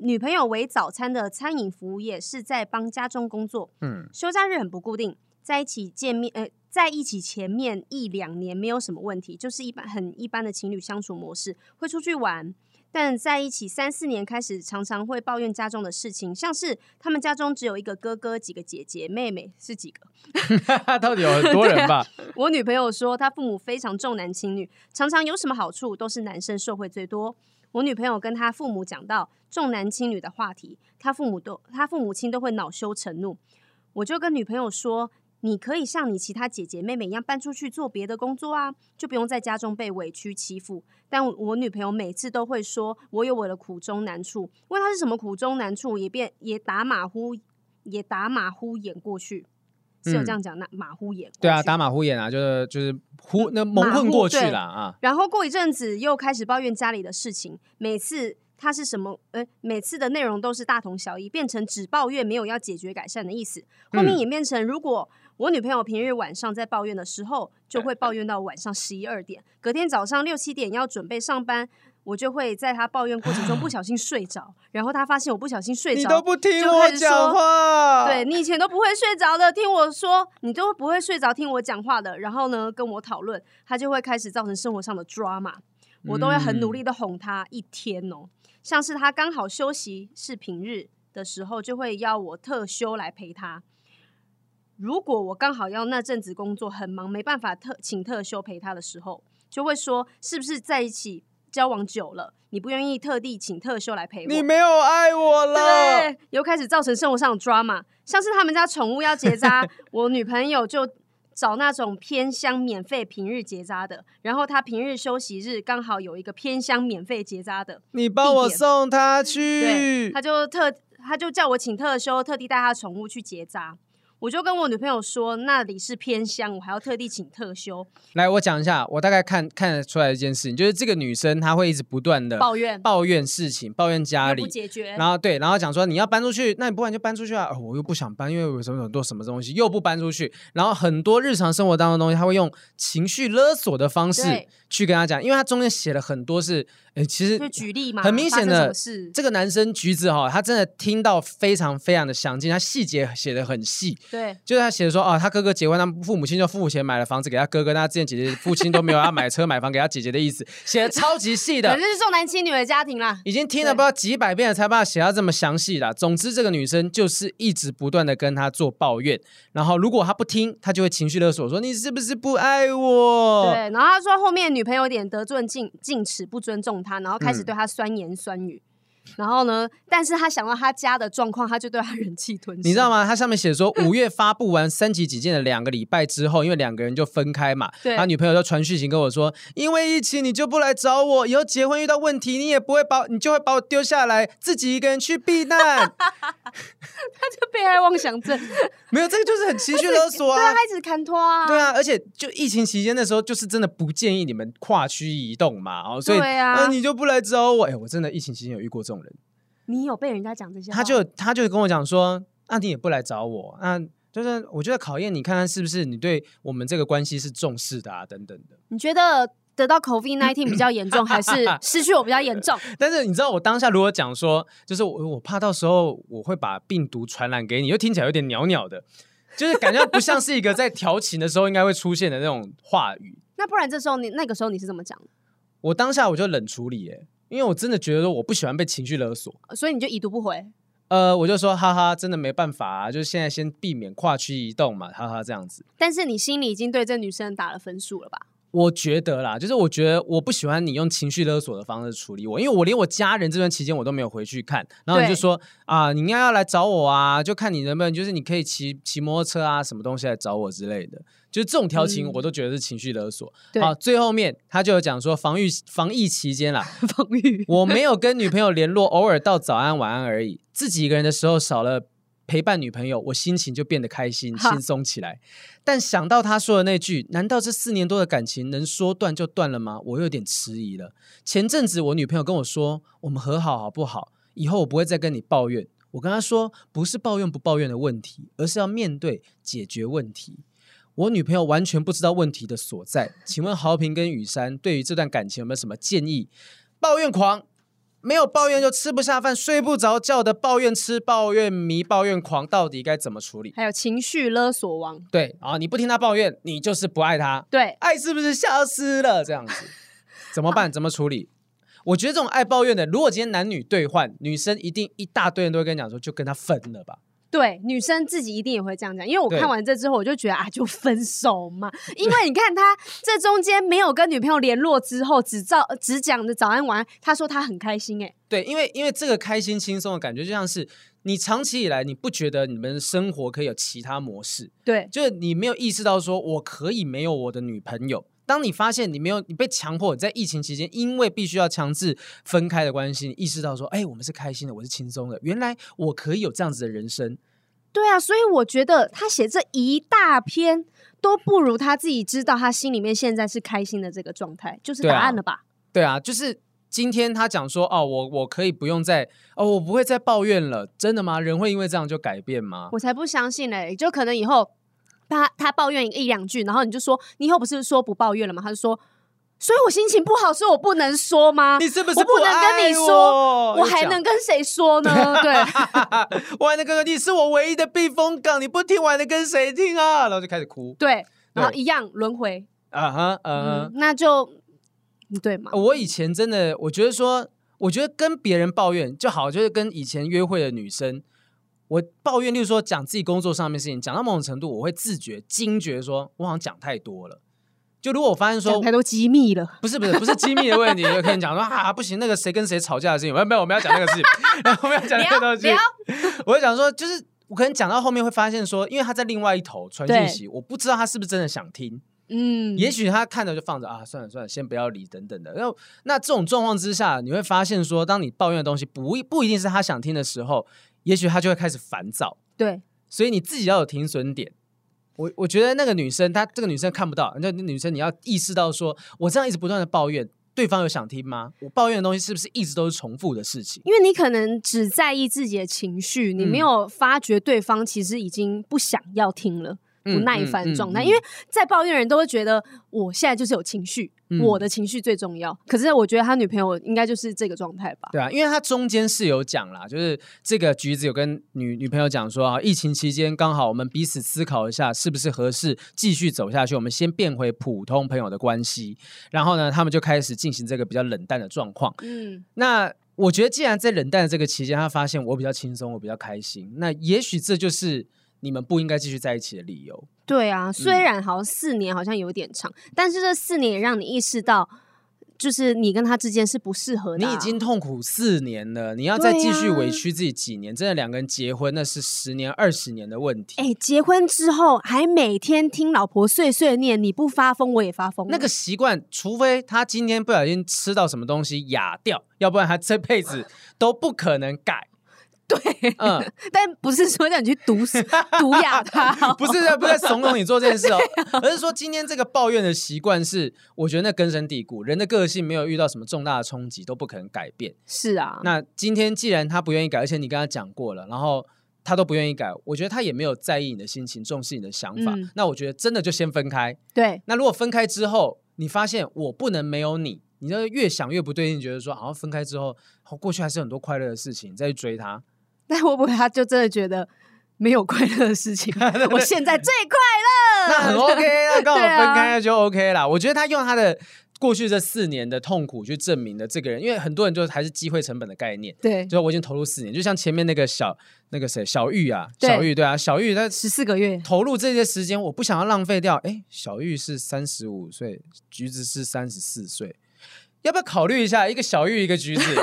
女朋友为早餐的餐饮服务业，是在帮家中工作。嗯，休假日很不固定，在一起见面，呃，在一起前面一两年没有什么问题，就是一般很一般的情侣相处模式，会出去玩。但在一起三四年开始，常常会抱怨家中的事情，像是他们家中只有一个哥哥，几个姐姐，妹妹是几个？到底有很多人吧？啊、我女朋友说，她父母非常重男轻女，常常有什么好处都是男生受惠最多。我女朋友跟她父母讲到重男轻女的话题，她父母都，她父母亲都会恼羞成怒。我就跟女朋友说。你可以像你其他姐姐妹妹一样搬出去做别的工作啊，就不用在家中被委屈欺负。但我女朋友每次都会说，我有我的苦衷难处。问她是什么苦衷难处，也变也打马虎，也打马虎眼过去，是有这样讲？那马虎眼？对啊，打马虎眼啊，就是就是糊那蒙混过去了啊。然后过一阵子又开始抱怨家里的事情，每次他是什么？呃，每次的内容都是大同小异，变成只抱怨，没有要解决改善的意思。后面演变成，如果我女朋友平日晚上在抱怨的时候，就会抱怨到晚上十一二点，隔天早上六七点要准备上班，我就会在他抱怨过程中不 小心睡着，然后他发现我不小心睡着，你都不听我讲话，对，你以前都不会睡着的，听我说，你都不会睡着听我讲话的，然后呢跟我讨论，他就会开始造成生活上的 drama，我都会很努力的哄他一天哦。像是他刚好休息是平日的时候，就会要我特休来陪他。如果我刚好要那阵子工作很忙，没办法特请特休陪他的时候，就会说是不是在一起交往久了，你不愿意特地请特休来陪我？你没有爱我了。对，又开始造成生活上的 drama。像是他们家宠物要结扎，我女朋友就。找那种偏乡免费平日结扎的，然后他平日休息日刚好有一个偏乡免费结扎的，你帮我送他去，对，他就特他就叫我请特休，特地带他宠物去结扎。我就跟我女朋友说，那里是偏乡，我还要特地请特休。来，我讲一下，我大概看看得出来一件事情，就是这个女生她会一直不断的抱怨抱怨事情，抱怨家里不解决，然后对，然后讲说你要搬出去，那你不然就搬出去啊，哦，我又不想搬，因为有什么很多什么东西又不搬出去，然后很多日常生活当中的东西，她会用情绪勒索的方式去跟他讲，因为他中间写了很多是。欸、其实举例嘛，很明显的，这个男生橘子哈，他真的听到非常非常的详尽，他细节写的很细。对，就是他写的说，哦，他哥哥结婚，他父母亲就付钱买了房子给他哥哥，那他之前姐姐父亲都没有要买车买房给他姐姐的意思，写的超级细的。反正是重男轻女的家庭啦，已经听了不知道几百遍了，才把它写到这么详细了。总之，这个女生就是一直不断的跟他做抱怨，然后如果他不听，他就会情绪勒索，说你是不是不爱我？对，然后他说后面女朋友有点得寸进进尺，不尊重他，然后。开始对他酸言酸语，嗯、然后呢？但是他想到他家的状况，他就对他忍气吞声。你知道吗？他上面写说，五月发布完三级警戒的两个礼拜之后，因为两个人就分开嘛，对他女朋友就传讯息跟我说，因为疫情你就不来找我，以后结婚遇到问题你也不会把，你就会把我丢下来，自己一个人去避难。他就被害妄想症，没有这个就是很情绪勒索啊！对啊，他一直砍拖啊！对啊，而且就疫情期间的时候，就是真的不建议你们跨区移动嘛，哦，所以啊，呃、你就不来找我。哎，我真的疫情期间有遇过这种人。你有被人家讲这些？他就他就跟我讲说，那你也不来找我，那就是我觉得考验你看看是不是你对我们这个关系是重视的啊，等等的。你觉得？得到 COVID-19 比较严重，还是 失去我比较严重？但是你知道，我当下如果讲说，就是我我怕到时候我会把病毒传染给你，又听起来有点袅袅的，就是感觉不像是一个在调情的时候应该会出现的那种话语。那不然这时候你那个时候你是怎么讲的？我当下我就冷处理，哎，因为我真的觉得说我不喜欢被情绪勒索，所以你就已读不回。呃，我就说哈哈，真的没办法啊，就是现在先避免跨区移动嘛，哈哈这样子。但是你心里已经对这女生打了分数了吧？我觉得啦，就是我觉得我不喜欢你用情绪勒索的方式处理我，因为我连我家人这段期间我都没有回去看，然后你就说对啊，你应该要来找我啊，就看你能不能，就是你可以骑骑摩托车啊，什么东西来找我之类的，就是这种调情我都觉得是情绪勒索。嗯、好，最后面他就有讲说防御防疫期间啦，防御我没有跟女朋友联络，偶尔道早安晚安而已，自己一个人的时候少了。陪伴女朋友，我心情就变得开心、轻松起来。但想到他说的那句“难道这四年多的感情能说断就断了吗？”我有点迟疑了。前阵子我女朋友跟我说：“我们和好好不好？以后我不会再跟你抱怨。”我跟她说：“不是抱怨不抱怨的问题，而是要面对解决问题。”我女朋友完全不知道问题的所在。请问豪平跟雨珊对于这段感情有没有什么建议？抱怨狂。没有抱怨就吃不下饭、睡不着觉的抱怨吃、抱怨迷、抱怨狂，到底该怎么处理？还有情绪勒索王，对啊，你不听他抱怨，你就是不爱他。对，爱是不是消失了？这样子 怎么办？怎么处理？我觉得这种爱抱怨的，如果今天男女对换，女生一定一大堆人都会跟你讲说，就跟他分了吧。对，女生自己一定也会这样讲，因为我看完这之后，我就觉得啊，就分手嘛。因为你看他这中间没有跟女朋友联络之后，只照只讲的早安晚安，他说他很开心哎。对，因为因为这个开心轻松的感觉，就像是你长期以来你不觉得你们生活可以有其他模式，对，就是你没有意识到说我可以没有我的女朋友。当你发现你没有，你被强迫在疫情期间，因为必须要强制分开的关系，你意识到说，哎，我们是开心的，我是轻松的，原来我可以有这样子的人生。对啊，所以我觉得他写这一大篇都不如他自己知道他心里面现在是开心的这个状态，就是答案了吧？对啊，对啊，就是今天他讲说哦，我我可以不用再哦，我不会再抱怨了，真的吗？人会因为这样就改变吗？我才不相信嘞！就可能以后他他抱怨一两句，然后你就说你以后不是说不抱怨了吗？他就说，所以我心情不好，所以我不能说吗？你是不是我不能跟你说？我，我还能跟谁说呢？对，我还能跟你是我唯一的避风港，你不听我还能跟谁听啊？然后就开始哭，对，然后一样轮回啊哈，嗯，那就。对嘛？我以前真的，我觉得说，我觉得跟别人抱怨就好，就是跟以前约会的女生，我抱怨，例如说讲自己工作上面的事情，讲到某种程度，我会自觉惊觉，说我好像讲太多了。就如果我发现说讲太多机密了，不是不是不是机密的问题，就可以讲说啊，不行，那个谁跟谁吵架的事情，没有没有，我们要讲那个事情，我们要讲那个东西。我就讲说，就是我可能讲到后面会发现说，因为他在另外一头传讯息，我不知道他是不是真的想听。嗯，也许他看着就放着啊，算了算了，先不要理等等的。然后那这种状况之下，你会发现说，当你抱怨的东西不不一定是他想听的时候，也许他就会开始烦躁。对，所以你自己要有停损点。我我觉得那个女生，她这个女生看不到，那女生你要意识到说，我这样一直不断的抱怨，对方有想听吗？我抱怨的东西是不是一直都是重复的事情？因为你可能只在意自己的情绪，你没有发觉对方其实已经不想要听了。不耐烦状态，因为在抱怨人都会觉得我现在就是有情绪，嗯、我的情绪最重要。可是我觉得他女朋友应该就是这个状态吧？对啊，因为他中间是有讲啦，就是这个橘子有跟女女朋友讲说啊，疫情期间刚好我们彼此思考一下，是不是合适继续走下去？我们先变回普通朋友的关系，然后呢，他们就开始进行这个比较冷淡的状况。嗯，那我觉得既然在冷淡的这个期间，他发现我比较轻松，我比较开心，那也许这就是。你们不应该继续在一起的理由。对啊，虽然好像四年好像有点长，嗯、但是这四年也让你意识到，就是你跟他之间是不适合的、啊。你已经痛苦四年了，你要再继续委屈自己几年？啊、真的两个人结婚那是十年、二十年的问题。哎，结婚之后还每天听老婆碎碎念，你不发疯我也发疯。那个习惯，除非他今天不小心吃到什么东西哑掉，要不然他这辈子都不可能改。对，嗯，但不是说让你去毒死、毒哑他，不是在不是在怂恿你做这件事哦，而是说今天这个抱怨的习惯是，我觉得那根深蒂固，人的个性没有遇到什么重大的冲击都不可能改变。是啊，那今天既然他不愿意改，而且你跟他讲过了，然后他都不愿意改，我觉得他也没有在意你的心情，重视你的想法。嗯、那我觉得真的就先分开。对，那如果分开之后，你发现我不能没有你，你就越想越不对劲，觉得说，好像分开之后，过去还是很多快乐的事情，再去追他。那会不会他就真的觉得没有快乐的事情？我现在最快乐，那很 OK，那跟我分开就 OK 啦。啊、我觉得他用他的过去这四年的痛苦去证明了这个人，因为很多人就还是机会成本的概念。对，就是我已经投入四年，就像前面那个小那个谁小玉啊，小玉对啊，小玉他十四个月投入这些时间，我不想要浪费掉。哎，小玉是三十五岁，橘子是三十四岁，要不要考虑一下一个小玉一个橘子？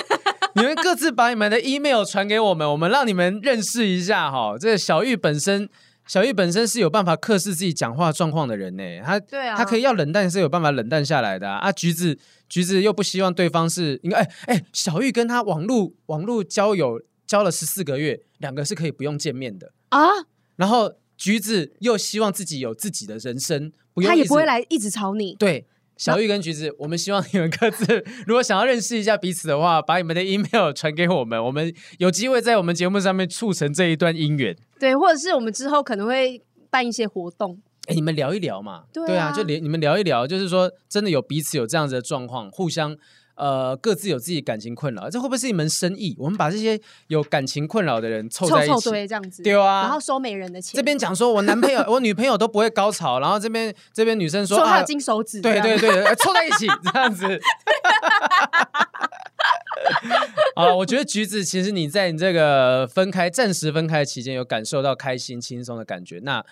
你们各自把你们的 email 传给我们，我们让你们认识一下哈。这个小玉本身，小玉本身是有办法克制自己讲话状况的人呢。他对啊，他可以要冷淡是有办法冷淡下来的啊。啊橘子，橘子又不希望对方是应该哎哎，小玉跟他网络网络交友交了十四个月，两个是可以不用见面的啊。然后橘子又希望自己有自己的人生，不用，他也不会来一直吵你。对。小玉跟橘子，我们希望你们各自如果想要认识一下彼此的话，把你们的 email 传给我们，我们有机会在我们节目上面促成这一段姻缘。对，或者是我们之后可能会办一些活动，哎，你们聊一聊嘛。对啊，对啊，就连你们聊一聊，就是说真的有彼此有这样子的状况，互相。呃，各自有自己感情困扰，这会不会是一门生意？我们把这些有感情困扰的人凑在一起，凑凑对这样子，对啊，然后收美人的钱。这边讲说我男朋友、我女朋友都不会高潮，然后这边这边女生说说他有金手指，对对对，凑在一起 这样子。啊，我觉得橘子其实你在你这个分开、暂时分开期间，有感受到开心、轻松的感觉，那。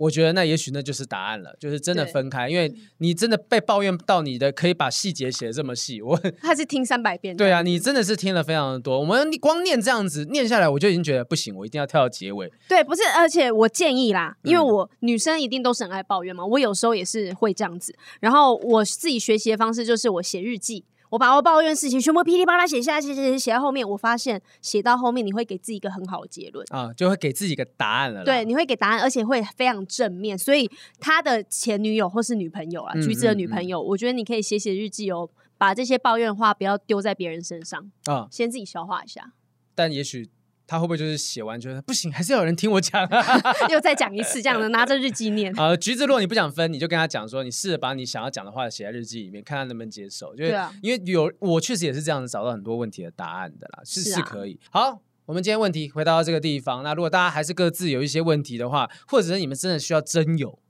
我觉得那也许那就是答案了，就是真的分开，因为你真的被抱怨到你的可以把细节写的这么细，我 他是听三百遍，对啊，你真的是听了非常的多。我们光念这样子念下来，我就已经觉得不行，我一定要跳到结尾。对，不是，而且我建议啦，因为我、嗯、女生一定都是很爱抱怨嘛，我有时候也是会这样子。然后我自己学习的方式就是我写日记。我把我抱怨事情全部噼里啪啦写下来，写写写写到后面，我发现写到后面你会给自己一个很好的结论啊，就会给自己一个答案了。对，你会给答案，而且会非常正面。所以他的前女友或是女朋友啊，橘子的女朋友，嗯嗯嗯，我觉得你可以写写日记哦。把这些抱怨的话不要丢在别人身上啊，先自己消化一下。但也许。他会不会就是写完觉得不行，还是要有人听我讲，啊，又再讲一次这样的，拿着日记念。啊，橘子，如果你不想分，你就跟他讲说，你试着把你想要讲的话写在日记里面，看他能不能接受。就是因为有我确实也是这样子找到很多问题的答案的啦，是是可以。好，我们今天问题回到这个地方。那如果大家还是各自有一些问题的话，或者是你们真的需要真友，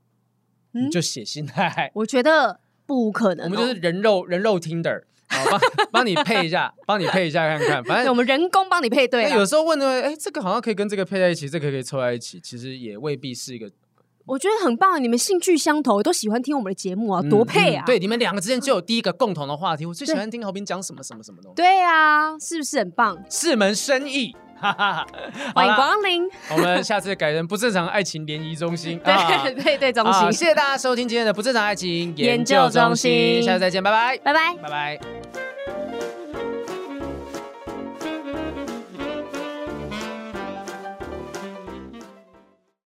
你就写信来。我觉得不可能，我们就是人肉人肉 Tinder。好，帮 帮你配一下，帮你配一下看看。反正我们人工帮你配对。有时候问的，哎，这个好像可以跟这个配在一起，这个可以凑在一起，其实也未必是一个。我觉得很棒，你们兴趣相投，都喜欢听我们的节目啊，多配啊！对，你们两个之间就有第一个共同的话题。我最喜欢听侯斌讲什么什么什么东西。对啊，是不是很棒？是门生意。欢迎光临。我们下次改成不正常爱情联谊中心。对对对，中心。谢谢大家收听今天的不正常爱情研究中心，下次再见，拜拜，拜拜，拜拜。